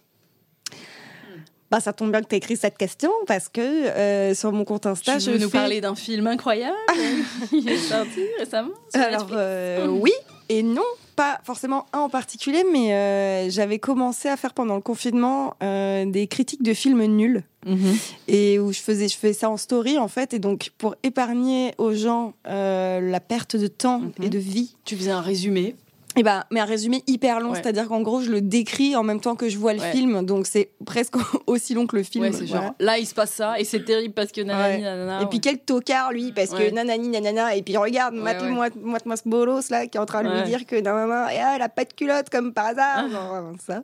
Bah, ça tombe bien que tu écrit cette question parce que euh, sur mon compte Insta, je veux nous parler d'un film incroyable? Qui est sorti récemment. Alors euh, oui et non pas forcément un en particulier, mais euh, j'avais commencé à faire pendant le confinement euh, des critiques de films nuls. Mhm. Et où je faisais, je faisais ça en story en fait. Et donc, pour épargner aux gens euh, la perte de temps mhm. et de vie. Tu faisais un résumé et bah, mais un résumé hyper long, c'est-à-dire qu'en gros, je le décris en même temps que je vois le film, donc c'est presque aussi long que le film. genre, là, il se passe ça, et c'est terrible parce que nanani, nanana. Et puis quel tocard, lui, parce que nanani, nanana, et puis regarde, moi, moi, moi, ce bolos, là, qui est en train de lui dire que nanana, et, ah, elle a pas de culotte, comme par hasard, ah. ça.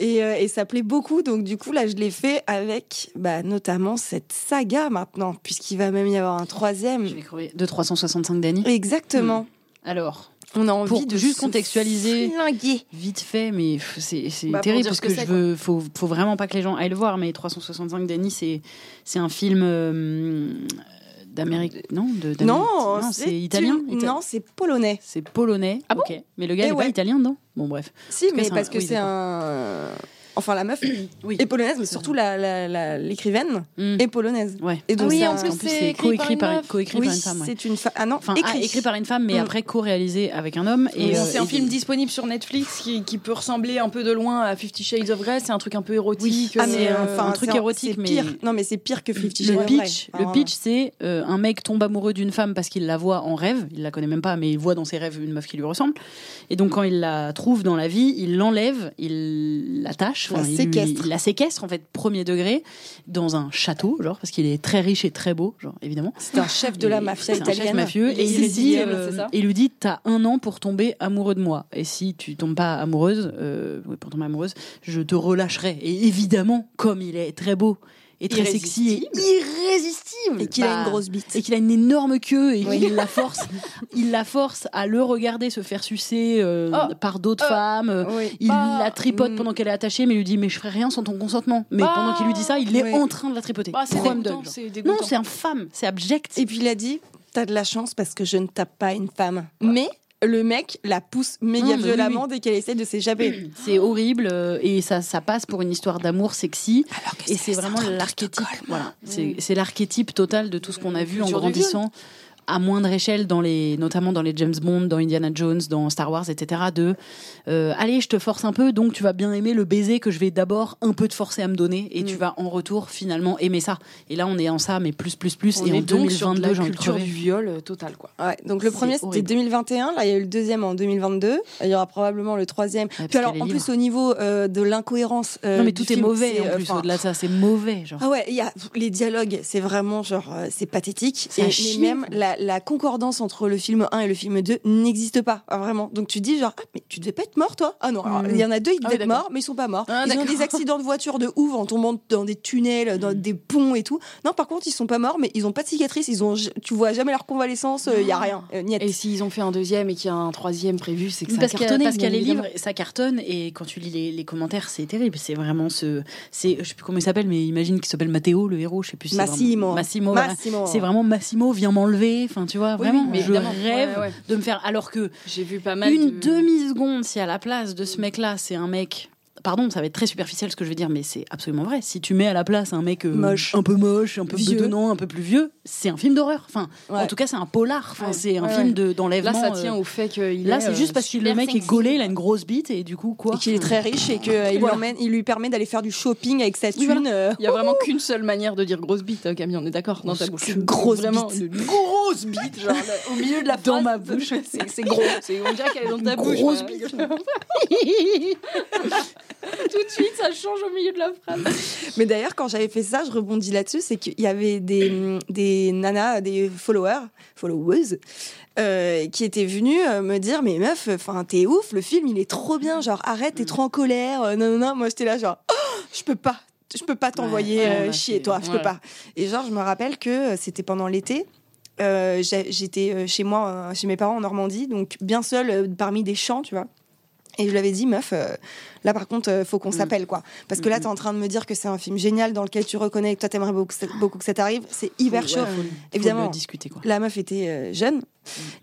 Et, euh, et, ça plaît beaucoup, donc du coup, là, je l'ai fait avec bah, notamment cette saga maintenant, puisqu'il va même y avoir un troisième. Je vais crever. De 365 d'Annie Exactement. Hmm. Alors on a envie de juste contextualiser vite fait, mais c'est bah, terrible parce que, je veux, faut, faut, vraiment pas que les gens aillent le voir. Mais 365 Danny, c'est c'est un film euh, d'Amérique, non de, Non, c'est italien. Non, c'est polonais. c'est polonais. Ah bon? ok. Mais le gars Eh n'est ouais. pas italien, non? Bon, bref. Si, mais parce que oui, c'est un. Enfin, la meuf Oui. est polonaise, mais surtout l'écrivaine Mm. est polonaise. Ouais. Et donc, Ah oui, c'est en un- plus, c'est c'est écrit coécrit par une par, oui, une femme. ouais. c'est une femme. Ah non, Enfin, écrit. ah, écrit par une femme, mais Mm. après co-réalisé avec un homme. Et, euh, c'est un film disponible sur Netflix qui, qui peut ressembler un peu de loin à Fifty Shades of Grey. C'est un truc un peu érotique. Ah, c'est, mais euh, un truc érotique, c'est mais- pire. Non, mais c'est pire que Fifty Shades Le of Grey. le pitch, c'est euh, un mec tombe amoureux d'une femme parce qu'il la voit en rêve. Il la connaît même pas, mais il voit dans ses rêves une meuf qui lui ressemble. Et donc, quand il la trouve dans la vie, il l'enlève, il l'attache, La enfin, il, lui- séquestre. il la séquestre en fait premier degré dans un château, genre parce qu'il est très riche et très beau, genre évidemment. C'est un chef de la mafia C'est un chef italienne. mafieux Il et il lui dit, euh, il lui t'as un an pour tomber amoureux de moi. Et si tu tombes pas amoureuse, euh, oui, pour tomber amoureuse, je te relâcherai. Et évidemment, comme il est très beau et très sexy et irrésistible, Et qu'il a bah, une grosse bite. et qu'il a une énorme queue et Oui. qu'il la force, il la force à le regarder se faire sucer euh, Oh. par d'autres Euh. femmes. euh, Oui. Il Bah, la tripote mm. pendant qu'elle est attachée, mais il lui dit mais je ferai rien sans ton consentement. Mais Bah, pendant qu'il lui dit ça, il est oui. en train de la tripoter. Bah, c'est dégoûtant, c'est Non, dégoûtant. c'est infâme, c'est abject. Et puis il a dit T'as de la chance parce que je ne tape pas une femme. Mais le mec la pousse méga Non, mais oui, violemment dès qu'elle essaie de s'échapper. C'est horrible euh, et ça, ça passe pour une histoire d'amour sexy. Alors que Et c'est vraiment l'archétype. Voilà, c'est c'est l'archétype total de tout ce qu'on a vu en grandissant à moindre échelle dans les notamment dans les James Bond dans Indiana Jones dans Star Wars etc de euh, allez je te force un peu donc tu vas bien aimer le baiser que je vais d'abord un peu te forcer à me donner et tu Mm. vas en retour finalement aimer ça et là on est en ça mais plus plus plus On et en est donc sur de 2022 la j'ai envie de culture du viol euh, total quoi. Ouais, donc le premier c'était horrible. 2021, là il y a eu le deuxième en 2022, il y aura probablement le troisième. Puis alors en plus au niveau euh, de l'incohérence. euh, non mais tout est film, mauvais c'est, en plus au-delà de ça c'est mauvais genre Ah ouais, il y a les dialogues, c'est vraiment genre euh, c'est pathétique. Et, mais même. La, la concordance entre le film 1 et le film 2 n'existe pas, ah, vraiment. Donc tu dis genre ah mais tu devais pas être mort toi? Ah non, alors, Mm. il y en a deux ils Ah devaient être morts mais ils sont pas morts. Ah, ils ont des accidents de voiture de ouf en tombant dans des tunnels, dans des ponts et tout. Non par contre ils sont pas morts mais ils ont pas de cicatrices, ils ont tu vois jamais leur convalescence, il y a rien. Euh, niet. Et s'ils ont fait un deuxième et qu'il y a un troisième prévu, c'est que ça parce a parce qu'il y a les livres, ça cartonne et quand tu lis les, les commentaires, c'est terrible. C'est vraiment ce, c'est, je sais plus comment il s'appelle, mais imagine qu'il s'appelle Matteo, le héros, je sais plus. c'est Massimo. vraiment- Massimo. voilà. Massimo. C'est vraiment Massimo, viens m'enlever. Enfin, tu vois, vraiment. oui, mais je évidemment. rêve Ouais, ouais. de me faire. Alors que J'ai vu pas mal. une de- demi seconde, si à la place de ce mec-là, c'est un mec. Pardon, ça va être très superficiel ce que je vais dire, mais c'est absolument vrai. Si tu mets à la place un mec euh, Moche. un peu moche, un peu Vieux. bedonnant, un peu plus vieux, c'est un film d'horreur. Enfin, Ouais. en tout cas, c'est un polar. Enfin, Ouais. c'est un Ouais, film de d'enlèvement. Là, ça euh, tient au fait qu'il Là, est, c'est euh, juste parce que le mec est gaulé, il a une grosse bite et du coup quoi Et qu'il est très riche et qu'il Voilà. l'emmène, il lui permet d'aller faire du shopping avec sa Oui, thune. voilà. euh, Il y a vraiment qu'une seule manière de dire grosse bite, hein, Camille, on est d'accord dans ta bouche. Une grosse vraiment, bite. Une grosse bite, genre là, au milieu de la Dans ma bouche. C'est gros. C'est- On dirait qu'elle est dans ta bouche. grosse bite. Tout de suite, ça change au milieu de la phrase. Mais d'ailleurs, quand j'avais fait ça, je rebondis là-dessus, c'est qu'il y avait des, des nanas, des followers, followers, euh, qui étaient venus euh, me dire mais meuf, enfin t'es ouf, le film il est trop bien, genre arrête, t'es trop en colère, euh, non non non. Moi j'étais là genre oh, je peux pas, je peux pas t'envoyer ouais, euh, chier toi, je ouais. peux pas. Et genre je me rappelle que c'était pendant l'été. euh, J'étais chez moi, chez mes parents en Normandie, donc bien seule parmi des champs, tu vois. Et je lui avais dit, meuf, euh, là par contre, euh, faut qu'on s'appelle, quoi. Parce que là, t'es en train de me dire que c'est un film génial dans lequel tu reconnais que toi, t'aimerais beaucoup, que ça- beaucoup que ça t'arrive. C'est hyper chaud. faut Évidemment. discuter quoi. La meuf était euh, jeune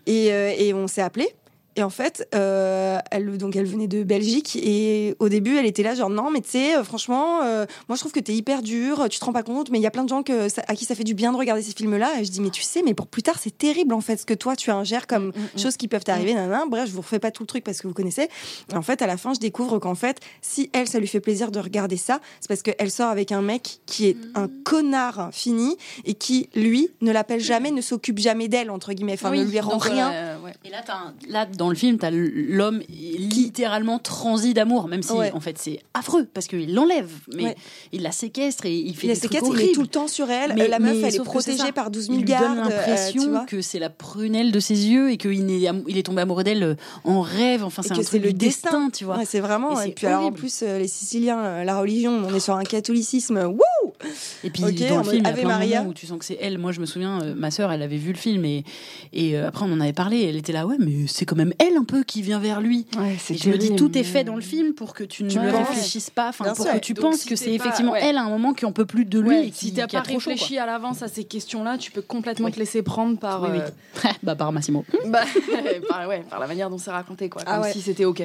et, euh, et on s'est appelé. Et en fait, euh, elle, donc elle venait de Belgique et au début, elle était là genre non, mais tu sais, euh, franchement, euh, moi je trouve que t'es hyper dur, tu te rends pas compte, mais il y a plein de gens que ça- à qui ça fait du bien de regarder ces films-là. Et je dis mais tu sais, mais pour plus tard, c'est terrible en fait ce que toi tu ingères comme choses qui peuvent t'arriver. nanana. Bref, je vous refais pas tout le truc parce que vous connaissez. Et en fait, à la fin, je découvre qu'en fait, si elle, ça lui fait plaisir de regarder ça, c'est parce qu'elle sort avec un mec qui est un connard fini et qui lui ne l'appelle jamais, ne s'occupe jamais d'elle entre guillemets, enfin ne lui rend donc, rien. euh, ouais. Et là, t'as un- là, dans le film, t'as l'homme littéralement transi d'amour, même si Ouais. en fait c'est affreux parce qu'il l'enlève, mais Ouais. il la séquestre et il fait Il des trucs il est horribles. tout le temps sur elle. Mais- la meuf, mais elle est protégée par 12 Il 000 lui gardes. donne euh, tu l'impression que c'est la prunelle de ses yeux et qu'il est, il tombé amoureux d'elle euh, en rêve. Enfin, c'est un truc le destin, tu vois. Ouais, c'est vraiment. Et puis alors en plus, euh, les Siciliens, la religion, on est sur un catholicisme. Wouh Et puis dans le film, il y a de moments où tu sens que c'est elle. Moi, je me souviens, ma sœur, elle avait vu le film et, et après on en avait parlé. Elle était là, ouais, mais c'est quand même elle un peu qui vient vers lui. Ouais, Et je me dis, tout est fait dans le film pour que tu ne penses. réfléchisses pas, enfin pour sûr. que tu Donc, penses si que c'est effectivement ouais. elle à un moment qui en peut plus de lui. Ouais, et qui, si t'as pas trop chaud, réfléchi à l'avance à ces questions-là, tu peux complètement te laisser prendre par. Oui, euh, oui. bah par Massimo. bah, par, ouais, par la manière dont c'est raconté, quoi. Ah Comme ouais. si c'était ok.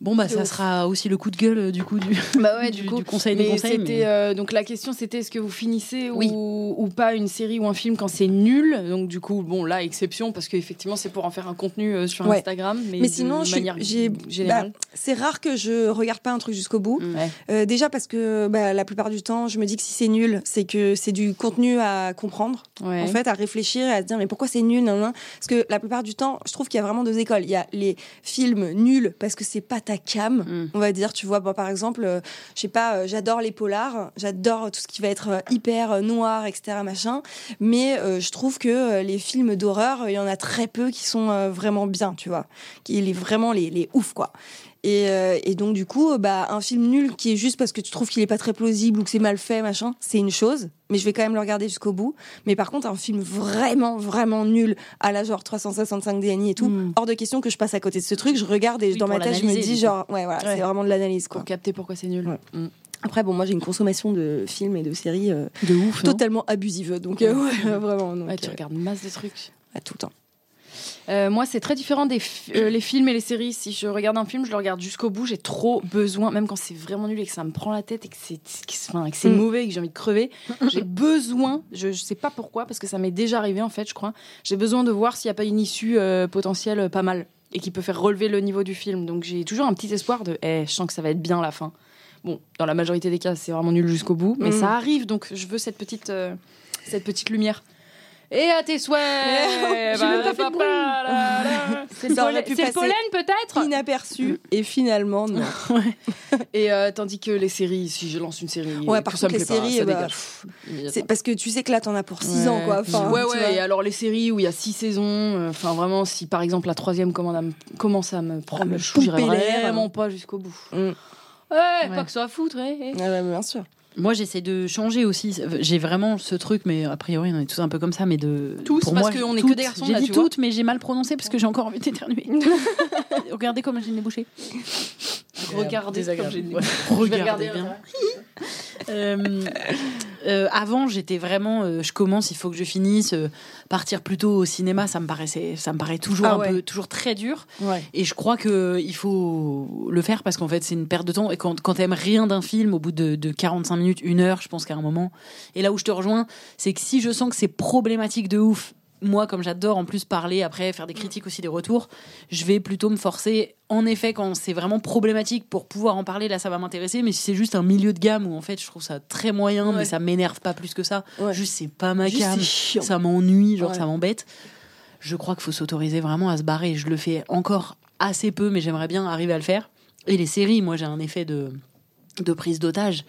Bon bah ça ouf. sera aussi le coup de gueule euh, du coup du, Bah ouais, du, du coup. du conseil des conseils. mais- euh, donc la question c'était est-ce que vous finissez Oui. ou, ou pas une série ou un film quand c'est nul? Donc du coup bon là exception parce qu'effectivement c'est pour en faire un contenu euh, sur Ouais. Instagram mais, sinon, je suis- manière j'ai- générale bah, c'est rare que je regarde pas un truc jusqu'au bout. Mm. Ouais. Euh, déjà parce que bah, la plupart du temps, je me dis que si c'est nul, c'est que c'est du contenu à comprendre, Ouais. en fait, à réfléchir et à se dire mais pourquoi c'est nul, nan, nan? Parce que la plupart du temps, je trouve qu'il y a vraiment deux écoles. Il y a les films nuls parce que c'est pas ta cam, Mm. on va dire. Tu vois, moi, par exemple, euh, je sais pas, euh, j'adore les polars, j'adore tout ce qui va être euh, hyper euh, noir, etc., machin. Mais je trouve que les films d'horreur, il y en a très peu qui sont vraiment bien, tu vois, qui les vraiment les, les ouf quoi. Et, euh, et donc du coup, euh, bah un film nul qui est juste parce que tu trouves qu'il est pas très plausible ou que c'est mal fait, machin, c'est une chose. Mais je vais quand même le regarder jusqu'au bout. Mais par contre, un film vraiment vraiment nul à la genre 365 DNI et tout, Mm. hors de question que je passe à côté de ce truc. Je regarde et Oui, dans ma tête, je me dis genre ouais voilà, Ouais. c'est vraiment de l'analyse quoi. pour capter pourquoi c'est nul Ouais. Mm. Après bon, moi j'ai une consommation de films et de séries euh, de ouf. totalement abusive, donc euh, ouais, vraiment. Donc, tu regardes masse de trucs à tout le temps. Euh, moi, c'est très différent des euh, les films et les séries. Si je regarde un film, je le regarde jusqu'au bout. J'ai trop besoin, même quand c'est vraiment nul et que ça me prend la tête et que c'est enfin, Mm. mauvais et que j'ai envie de crever. J'ai besoin, je, je sais pas pourquoi, parce que ça m'est déjà arrivé en fait, je crois. J'ai besoin de voir s'il n'y a pas une issue euh, potentielle pas mal et qui peut faire relever le niveau du film. Donc j'ai toujours un petit espoir de, eh, je sens que ça va être bien à la fin. Bon, dans la majorité des cas, c'est vraiment nul jusqu'au bout, mais Mm. ça arrive. Donc je veux cette petite, cette petite lumière. Et à tes souhaits J'ai même pas fait de bruit. C'est le Ça aurait pollen, pu c'est le pollen, peut-être? Inaperçu et finalement non. Et euh, tandis que les séries, si je lance une série, Ouais, par ça contre, me les plaît pas, séries, ça bah, dégage. pff, Immédiatement. C'est parce que tu sais que là t'en as pour 6 ans quoi. Enfin, ouais, tu ouais. Et alors les séries où il y a six saisons, euh, enfin vraiment, si par exemple la troisième commande à me- commence à me prendre me le chou, j'irai pomper l'air. vraiment pas jusqu'au bout. Mm. Ouais, Ouais. pas que ça à foutre. eh, eh. Ouais, ouais, bien sûr. Moi, j'essaie de changer aussi. J'ai vraiment ce truc, mais a priori, on est tous un peu comme ça, mais de. Tous, pour parce qu'on est que des garçons, J'ai dit toutes, mais j'ai mal prononcé parce que j'ai encore envie d'éternuer. Regardez comme j'ai le nez bouché. Regardez comme j'ai. Je vais Regardez bien. Euh, euh, avant, j'étais vraiment, euh, je commence, il faut que je finisse. euh, partir plutôt au cinéma, ça me paraissait, ça me paraît toujours Ah un peu, toujours très dur. Ouais. Et je crois que il faut le faire parce qu'en fait, c'est une perte de temps. Et quand, quand t'aimes rien d'un film, au bout de, de 45 minutes, une heure, je pense qu'à un moment. Et là où je te rejoins, c'est que si je sens que c'est problématique de ouf, moi, comme j'adore en plus parler après, faire des critiques aussi, des retours, je vais plutôt me forcer. En effet, quand c'est vraiment problématique pour pouvoir en parler, là, ça va m'intéresser. Mais si c'est juste un milieu de gamme où en fait, je trouve ça très moyen, mais ça m'énerve pas plus que ça. Ouais. Juste, c'est pas ma chiant. Ça m'ennuie, genre Ouais. ça m'embête. Je crois qu'il faut s'autoriser vraiment à se barrer. Je le fais encore assez peu, mais j'aimerais bien arriver à le faire. Et les séries, moi, j'ai un effet de, de prise d'otage.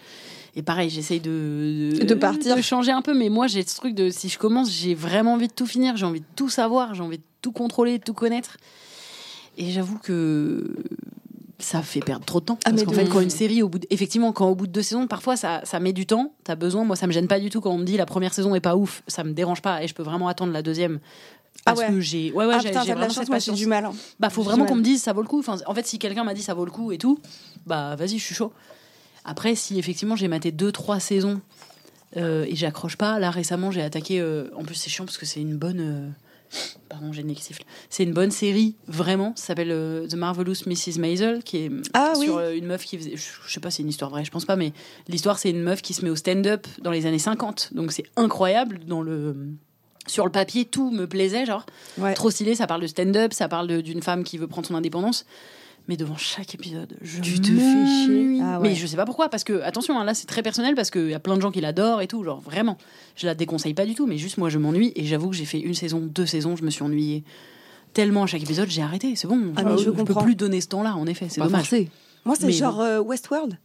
Et pareil, j'essaye de, De partir. de changer un peu, mais moi, j'ai ce truc de si je commence, j'ai vraiment envie de tout finir, j'ai envie de tout savoir, j'ai envie de tout contrôler, de tout connaître. Et j'avoue que ça fait perdre trop de temps. Ah, parce qu'en fait, quand une série, au bout de- effectivement, quand au bout de deux saisons, parfois ça, ça met du temps, t'as besoin. Moi, ça me gêne pas du tout quand on me dit la première saison est pas ouf, ça me dérange pas et je peux vraiment attendre la deuxième. Ah Parce ouais. que j'ai. Ouais, ouais, ah putain, j'ai vraiment chance, moi du mal. hein. Bah, faut vraiment qu'on me dise ça vaut le coup. Enfin, en fait, si quelqu'un m'a dit ça vaut le coup et tout, bah vas-y, je suis chaud. Après, si effectivement j'ai maté deux, trois saisons euh, et j'accroche pas, là récemment j'ai attaqué. euh, en plus, c'est chiant parce que c'est une bonne. euh, Pardon, j'ai le siffle. C'est une bonne série, vraiment. Ça s'appelle The Marvelous Mrs. Maisel, qui est Ah sur oui. une meuf qui faisait. Je sais pas si c'est une histoire vraie, je pense pas, mais l'histoire c'est une meuf qui se met au stand-up dans les années 50. Donc c'est incroyable. Dans le. Sur le papier, tout me plaisait, genre Ouais. trop stylé. Ça parle de stand-up, ça parle d'une femme qui veut prendre son indépendance. Mais devant chaque épisode, je Tu te fais chier. Ah ouais. Mais je sais pas pourquoi, parce que attention, hein, là c'est très personnel parce qu'il y a plein de gens qui l'adorent et tout, genre vraiment. Je la déconseille pas du tout, mais juste moi je m'ennuie et j'avoue que j'ai fait une saison, deux saisons, je me suis ennuyée tellement à chaque épisode, j'ai arrêté. C'est bon, Ah, mais je je peux plus donner ce temps-là, en effet, c'est dommage. forcé. Moi c'est genre euh, Westworld.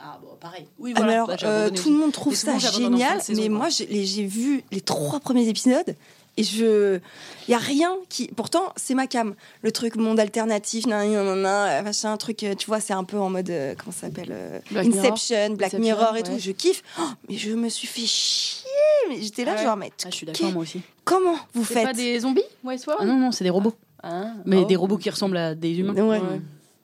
Ah bon, pareil. Oui, Ah, voilà. alors, bah, euh, tout le monde trouve ça génial, mais moi j'ai vu les trois premiers épisodes Et je, il y a rien qui, pourtant, c'est ma cam. Le truc monde alternatif, nan, nan, nan, nan, machin, un truc, euh, tu vois, c'est un peu en mode, euh, comment ça s'appelle, euh, Black Mirror. Inception, Black Inception, Mirror et ouais. tout. Je kiffe. Oh, mais je me suis fait chier. Mais j'étais là, Ah ouais. genre, mais Ah, je suis d'accord, moi aussi. comment vous C'est faites pas des zombies, Westworld Ah non, non, c'est des robots. Ah, Mais oh. des robots qui ressemblent à des humains. Ouais.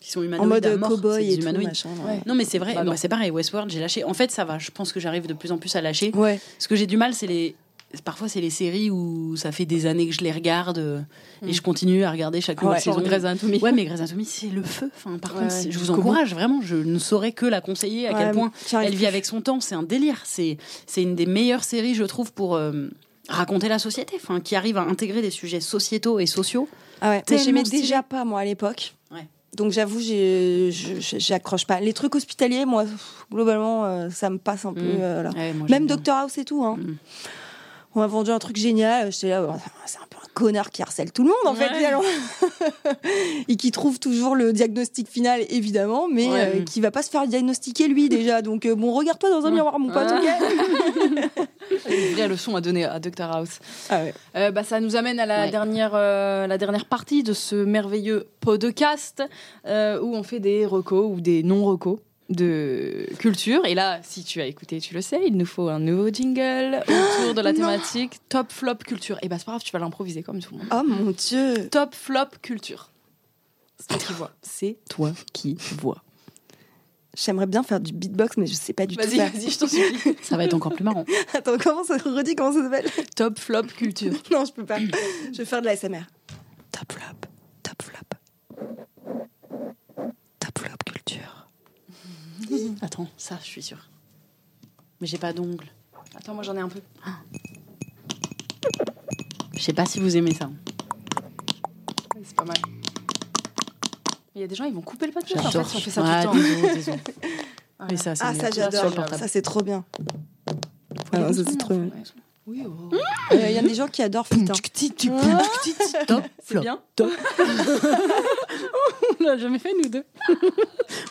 Qui sont En humanoïdes mode mort, c'est cowboy et tout, humanoïdes. machin. Ouais. Non, mais c'est vrai, Bah bah, c'est pareil, Westworld, j'ai lâché. En fait, ça va, je pense que j'arrive de plus en plus à lâcher. Ouais. Ce que j'ai du mal, c'est les. Parfois, c'est les séries où ça fait des années que je les regarde euh, et je continue à regarder chaque nouvelle Ouais, saison. Grey's Anatomy. Ouais, mais Grey's Anatomy, c'est le feu. Enfin, par Ouais, contre, ouais, je vous encourage vraiment. Je ne saurais que la conseiller à quel point elle vit avec son temps. C'est un délire. C'est c'est une des meilleures séries, je trouve, pour euh, raconter la société. Enfin, qui arrive à intégrer des sujets sociétaux et sociaux. Ah ouais, j'aimais déjà pas moi à l'époque. Ouais. Donc j'avoue, j'accroche pas. Les trucs hospitaliers, moi, globalement, euh, ça me passe un peu. Mm. euh, là. Ouais, moi, Même. Doctor House et tout. Hein. Mm. On m'a vendu un truc génial. J'étais là, bon, c'est un peu un connard qui harcèle tout le monde en fait. Finalement. et qui trouve toujours le diagnostic final, évidemment, mais Ouais. euh, qui va pas se faire diagnostiquer lui déjà. Donc euh, bon, regarde-toi dans un miroir, mon pote. Ah. ok Une vraie leçon à donner à Dr House. Ah ouais. Euh, bah, ça nous amène à la, Ouais. dernière, euh, la dernière partie de ce merveilleux podcast euh, où on fait des recos ou des non-recos de culture. Et là, si tu as écouté, tu le sais, il nous faut un nouveau jingle autour de la Non. thématique top flop culture. Et bah c'est pas grave, tu vas l'improviser comme tout le monde. Oh mon dieu. Top flop culture. C'est toi qui vois. C'est toi qui vois. J'aimerais bien faire du beatbox, mais je sais pas du tout Vas-y, vas-y, je t'en supplie. Ça va être encore plus marrant. Attends, comment ça redit comment ça s'appelle? Top flop culture. Non, je peux pas. Je vais faire de la SMR. Top flop, top flop. Top flop culture. Attends, ça, je suis sûre. Mais j'ai pas d'ongles. Attends, moi j'en ai un peu. Je sais pas si vous aimez ça. C'est pas mal. Il y a des gens, ils vont couper le podcast en fait, on fait ça Ouais, tout le temps. désolé, désolé. Mais ça, Ah, ça, Sur j'adore. Ça, c'est trop bien. Ah, ça, bons c'est trop bien. Oui, oh. Il y a des gens qui adorent putain. Top, C'est flop. bien. On l'a jamais fait, nous deux.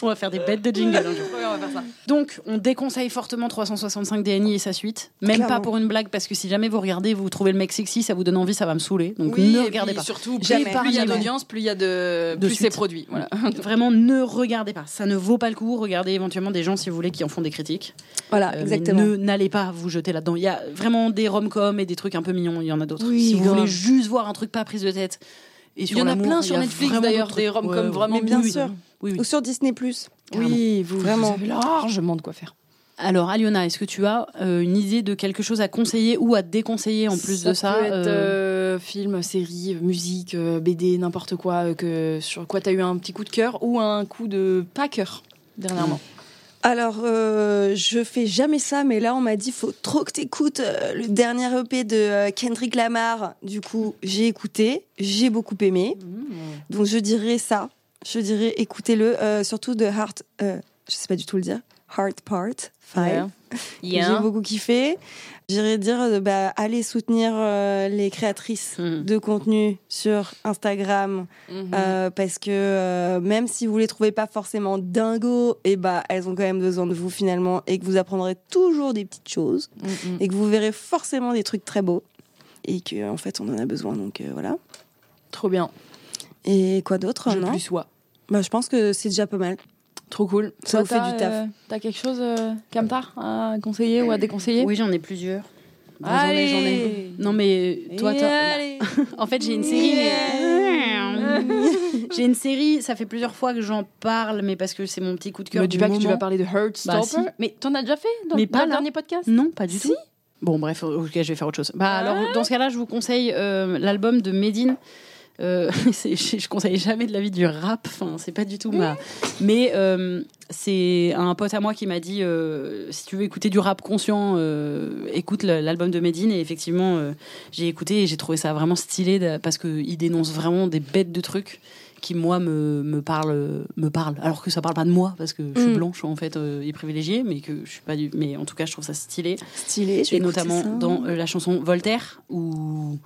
on va faire des bêtes de jingle un jour. Ouais, on va faire ça. Donc, on déconseille fortement 365 DNI et sa suite. Même Clairement. pas pour une blague, parce que si jamais vous regardez, vous trouvez le mec sexy, ça vous donne envie, ça va me saouler. Donc, Oui, ne regardez pas. Surtout, plus, Jamais. plus il y a d'audience, plus il y a de, De plus c'est produit. Voilà. Vraiment, ne regardez pas. Ça ne vaut pas le coup. Regardez éventuellement des gens, si vous voulez, qui en font des critiques. Voilà, Euh, exactement. ne- N'allez pas vous jeter là-dedans. Il y a vraiment des rom-coms et des trucs un peu mignons. Il y en a d'autres. Oui, si vous grave. voulez juste voir un truc pas prise de tête. Et sur Il y en a plein sur Netflix, vraiment d'ailleurs, des trucs. rom-coms vraiment Mais bien oui, sûr. Oui, oui. Ou sur Disney Plus. Oui, vous, Vraiment. vous avez largement de quoi faire. Alors, Aliona, est-ce que tu as euh, une idée de quelque chose à conseiller ou à déconseiller en plus de ça peut être euh, euh, film, série, musique, euh, BD, n'importe quoi, que, sur quoi tu as eu un petit coup de cœur ou un coup de pas cœur dernièrement? Alors, euh, je fais jamais ça, mais là, on m'a dit faut trop que t'écoutes euh, le dernier EP de euh, Kendrick Lamar. Du coup, j'ai écouté, j'ai beaucoup aimé. Donc, je dirais ça. Je dirais écoutez-le, euh, surtout de Heart. je sais pas du tout le dire. Heart Part 5. que J'ai beaucoup kiffé. J'irais dire, euh, bah, allez soutenir euh, les créatrices Mhm. de contenu sur Instagram. Mhm. Euh, parce que euh, même si vous les trouvez pas forcément dingos, et bah elles ont quand même besoin de vous finalement et que vous apprendrez toujours des petites choses Mhm. et que vous verrez forcément des trucs très beaux et que en fait on en a besoin donc voilà. Trop bien. Et quoi d'autre Je non? plus sois. Bah je pense que c'est déjà pas mal. Trop cool. Ça vous fait du taf. euh, T'as quelque chose, euh, Kamtar, à conseiller ou à déconseiller? Oui, j'en ai plusieurs. Bon, j'en ai, j'en ai. Allez Non, mais toi, toi- allez. En fait, j'ai une série. mais- j'ai une série. Ça fait plusieurs fois que j'en parle, mais parce que c'est mon petit coup de cœur. Me dis du pas que tu vas parler de Heartstopper. Bah, si. Mais t'en as déjà fait dans, Mais dans pas le là. dernier podcast? Non, pas du Si. tout. Bon, bref, ok, je vais faire autre chose. Bah, Ah. alors, dans ce cas-là, je vous conseille euh, l'album de Medine. Euh, je, je conseille jamais de la vie du rap, enfin, c'est pas du tout ma. Mais euh, c'est un pote à moi qui m'a dit euh, si tu veux écouter du rap conscient, écoute l'album de Medine. Et effectivement, j'ai écouté et j'ai trouvé ça vraiment stylé de- parce qu'il dénonce vraiment des bêtes de trucs qui moi me, me parlent me parlent alors que ça parle pas de moi parce que je suis Mm. blanche en fait euh, et privilégiée mais que je suis pas du mais en tout cas je trouve ça stylé Stylé. et notamment ça. dans la chanson Voltaire où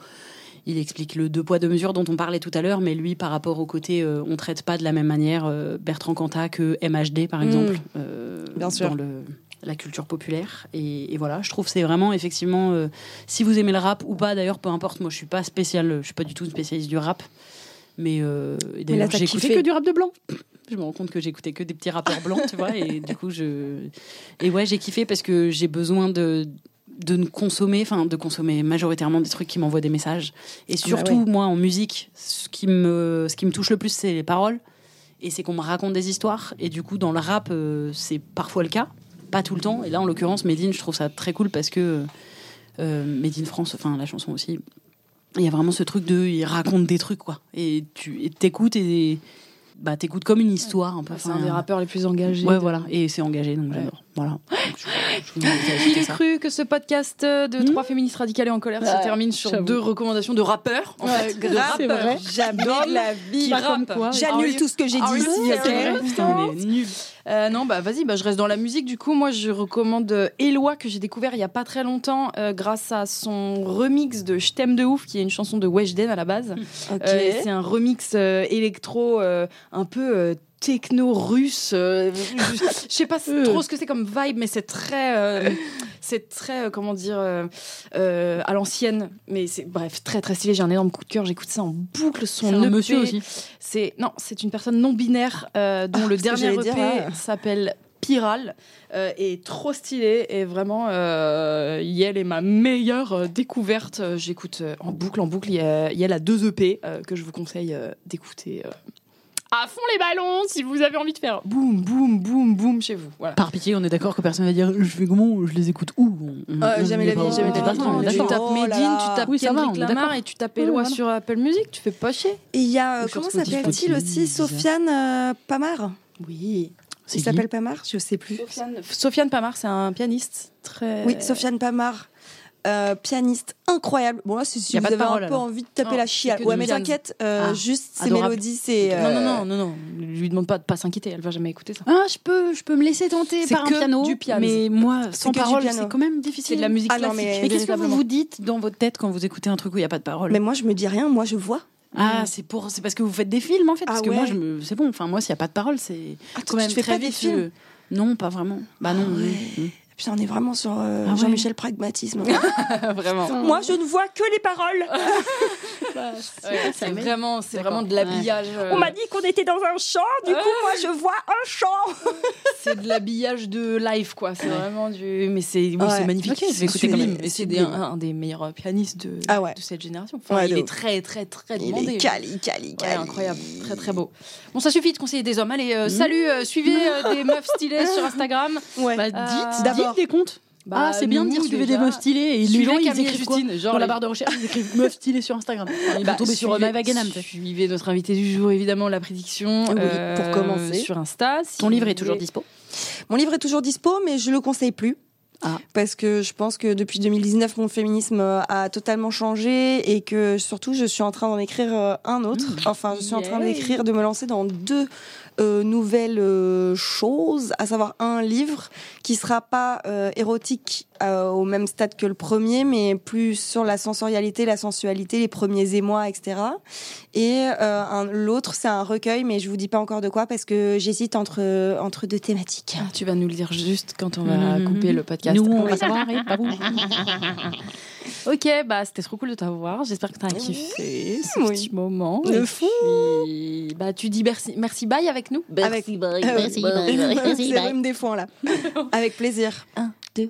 il explique le deux poids deux mesures dont on parlait tout à l'heure, mais lui par rapport au côté euh, on traite pas de la même manière euh, Bertrand Cantat que MHD par Mm. exemple. euh, Bien sûr. Dans le la culture populaire. Et, et voilà, je trouve c'est vraiment effectivement, euh, si vous aimez le rap ou pas, d'ailleurs, peu importe. Moi, je suis pas spécial, je suis pas du tout une spécialiste du rap, mais, euh, d'ailleurs, j'écoutais kiffé. que du rap de blanc. Je me rends compte que j'écoutais que des petits rappeurs blancs, tu vois, et du coup, je et ouais, j'ai kiffé parce que j'ai besoin de de ne consommer, enfin de consommer majoritairement des trucs qui m'envoient des messages. Et bah surtout, ouais. moi, en musique, ce qui me, ce qui me touche le plus, c'est les paroles. Et c'est qu'on me raconte des histoires. Et du coup, dans le rap, euh, c'est parfois le cas, pas tout le temps. Et là, en l'occurrence, Medine, je trouve ça très cool parce que euh, Made in France, enfin la chanson aussi, il y a vraiment ce truc de, il raconte des trucs quoi. Et tu t'écoutes et bah t'écoutes comme une histoire un peu. C'est un des rappeurs les plus engagés. Ouais, de- voilà. Et c'est engagé, donc j'adore. Voilà. Je- Qui cru que ce podcast de trois féministes radicales et en colère se termine sur deux recommandations de rappeurs en Ouais, fait, de grave, c'est rappeurs. vrai. Jamais de la vie. Quoi. J'annule tout ce que j'ai Ah dit ici. Putain, on est. Euh, non, bah vas-y, bah, je reste dans la musique. Du coup, moi, je recommande euh, Eloi que j'ai découvert il y a pas très longtemps euh, grâce à son remix de Je t'aime de ouf, qui est une chanson de Weshden à la base. Euh, c'est un remix euh, électro euh, un peu euh, techno russe. euh, je je sais pas trop ce que c'est comme vibe, mais c'est très, euh, c'est très euh, comment dire euh, euh, à l'ancienne. Mais c'est bref très très stylé. J'ai un énorme coup de cœur. J'écoute ça en boucle. Son un EP, monsieur aussi. C'est non, c'est une personne non binaire euh, dont Ah, le dernier EP dire, ah. s'appelle Piral euh, est trop stylé et vraiment euh, Yel est ma meilleure euh, découverte. Euh, J'écoute euh, en boucle, en boucle. Yel a deux EP euh, que je vous conseille euh, d'écouter. Euh, à fond les ballons si vous avez envie de faire boum boum boum boum chez vous. Voilà. Par pitié, on est d'accord que personne va dire je fais comment, je les écoute où? On- Euh, on jamais la vie, jamais on la vie. Tu tapes Oh Medine, tu tapes Oui, va, Kendrick est Lamar et tu tapes Eloi voilà. sur Apple Music. Tu fais pas chier. Et il y a, euh, comment s'appelle-t-il aussi. Sofiane euh, Pamar? Oui. Il s'appelle Pamar Je sais plus. Sofiane, Sofiane Pamar, c'est un pianiste très. Oui, Sofiane Pamar. Euh, pianiste incroyable. Bon là, c'est si vous pas de avez parole, un peu alors. envie de taper Non, la que Ouais, mais t'inquiète, euh, Ah, juste ces mélodies, c'est. Non, non, euh, non, non, non. Lui demande pas de pas s'inquiéter. Elle va jamais écouter ça. Ah, je peux, je peux me laisser tenter C'est par un piano, du piano. mais moi, sans parole, c'est quand même difficile. C'est de la musique Ah non, classique. mais- Mais qu'est-ce que vous vous dites dans votre tête quand vous écoutez un truc où il n'y a pas de parole? Mais moi, je me dis rien. Moi, je vois. Ah, c'est pour, c'est parce que vous faites des films en fait. Parce Ah que moi, ouais. je me, c'est bon. Enfin, moi, s'il n'y a pas de parole, c'est Ah, quand même tu fais très pas des films Non, pas vraiment. Bah non. Putain, on est vraiment sur euh, Ah ouais. Jean-Michel Pragmatisme. Vraiment. moi, je ne vois que les paroles. Ouais, c'est vraiment, c'est vraiment de l'habillage. euh, On m'a dit qu'on était dans un champ. Du coup, moi, je vois un champ. c'est de l'habillage de live, quoi. C'est vraiment du. Mais c'est, oui, Ouais. c'est magnifique. Ok, je vais C'est écouter quand même. Un, un des meilleurs pianistes de, Ah ouais. de cette génération. Enfin, Ouais, il de est très, très, très Il demandé. est cali, cali, Ouais, cali. incroyable, très très beau. Bon, ça suffit de conseiller des hommes. Allez, euh, salut, euh, suivez euh, des meufs stylées sur Instagram. Ouais. Bah, Euh, dites, d'abord. dites des comptes. Bah, ah, c'est bien de dire nous, suivez des meufs stylées et les gens ils écrivent quoi Justine, genre dans la barre de recherche ils écrivent meufs stylées sur Instagram. Ils Bah, tomber sur Maëva Ganam. Suivez notre invité du jour, évidemment, la prédiction. Oui, euh, pour commencer. Sur Insta. Si Ton livre est toujours dispo. Mon livre est toujours dispo, mais je le conseille plus. Ah. Parce que je pense que depuis 2019, mon féminisme a totalement changé et que surtout, je suis en train d'en écrire euh, un autre. Enfin, je suis en train d'écrire, de me lancer dans deux euh, nouvelles euh, choses, à savoir un livre qui sera pas euh, érotique euh, au même stade que le premier, mais plus sur la sensorialité, la sensualité, les premiers émois, etc. Et euh, l'autre, c'est un recueil, mais je vous dis pas encore de quoi parce que j'hésite entre entre deux thématiques. Ah, tu vas nous le dire juste quand on va Mhm. couper le podcast. Nous, on va savoir, et pas vous. Ok, bah c'était trop cool de t'avoir. J'espère que t'as kiffé ce Oui. petit moment. De Et fou. puis, Bah tu dis merci, merci bye avec nous. Avec Merci, bye, Euh, merci, bye, bye, merci, c'est bye. rhume des foins là. Avec plaisir. 1, 2,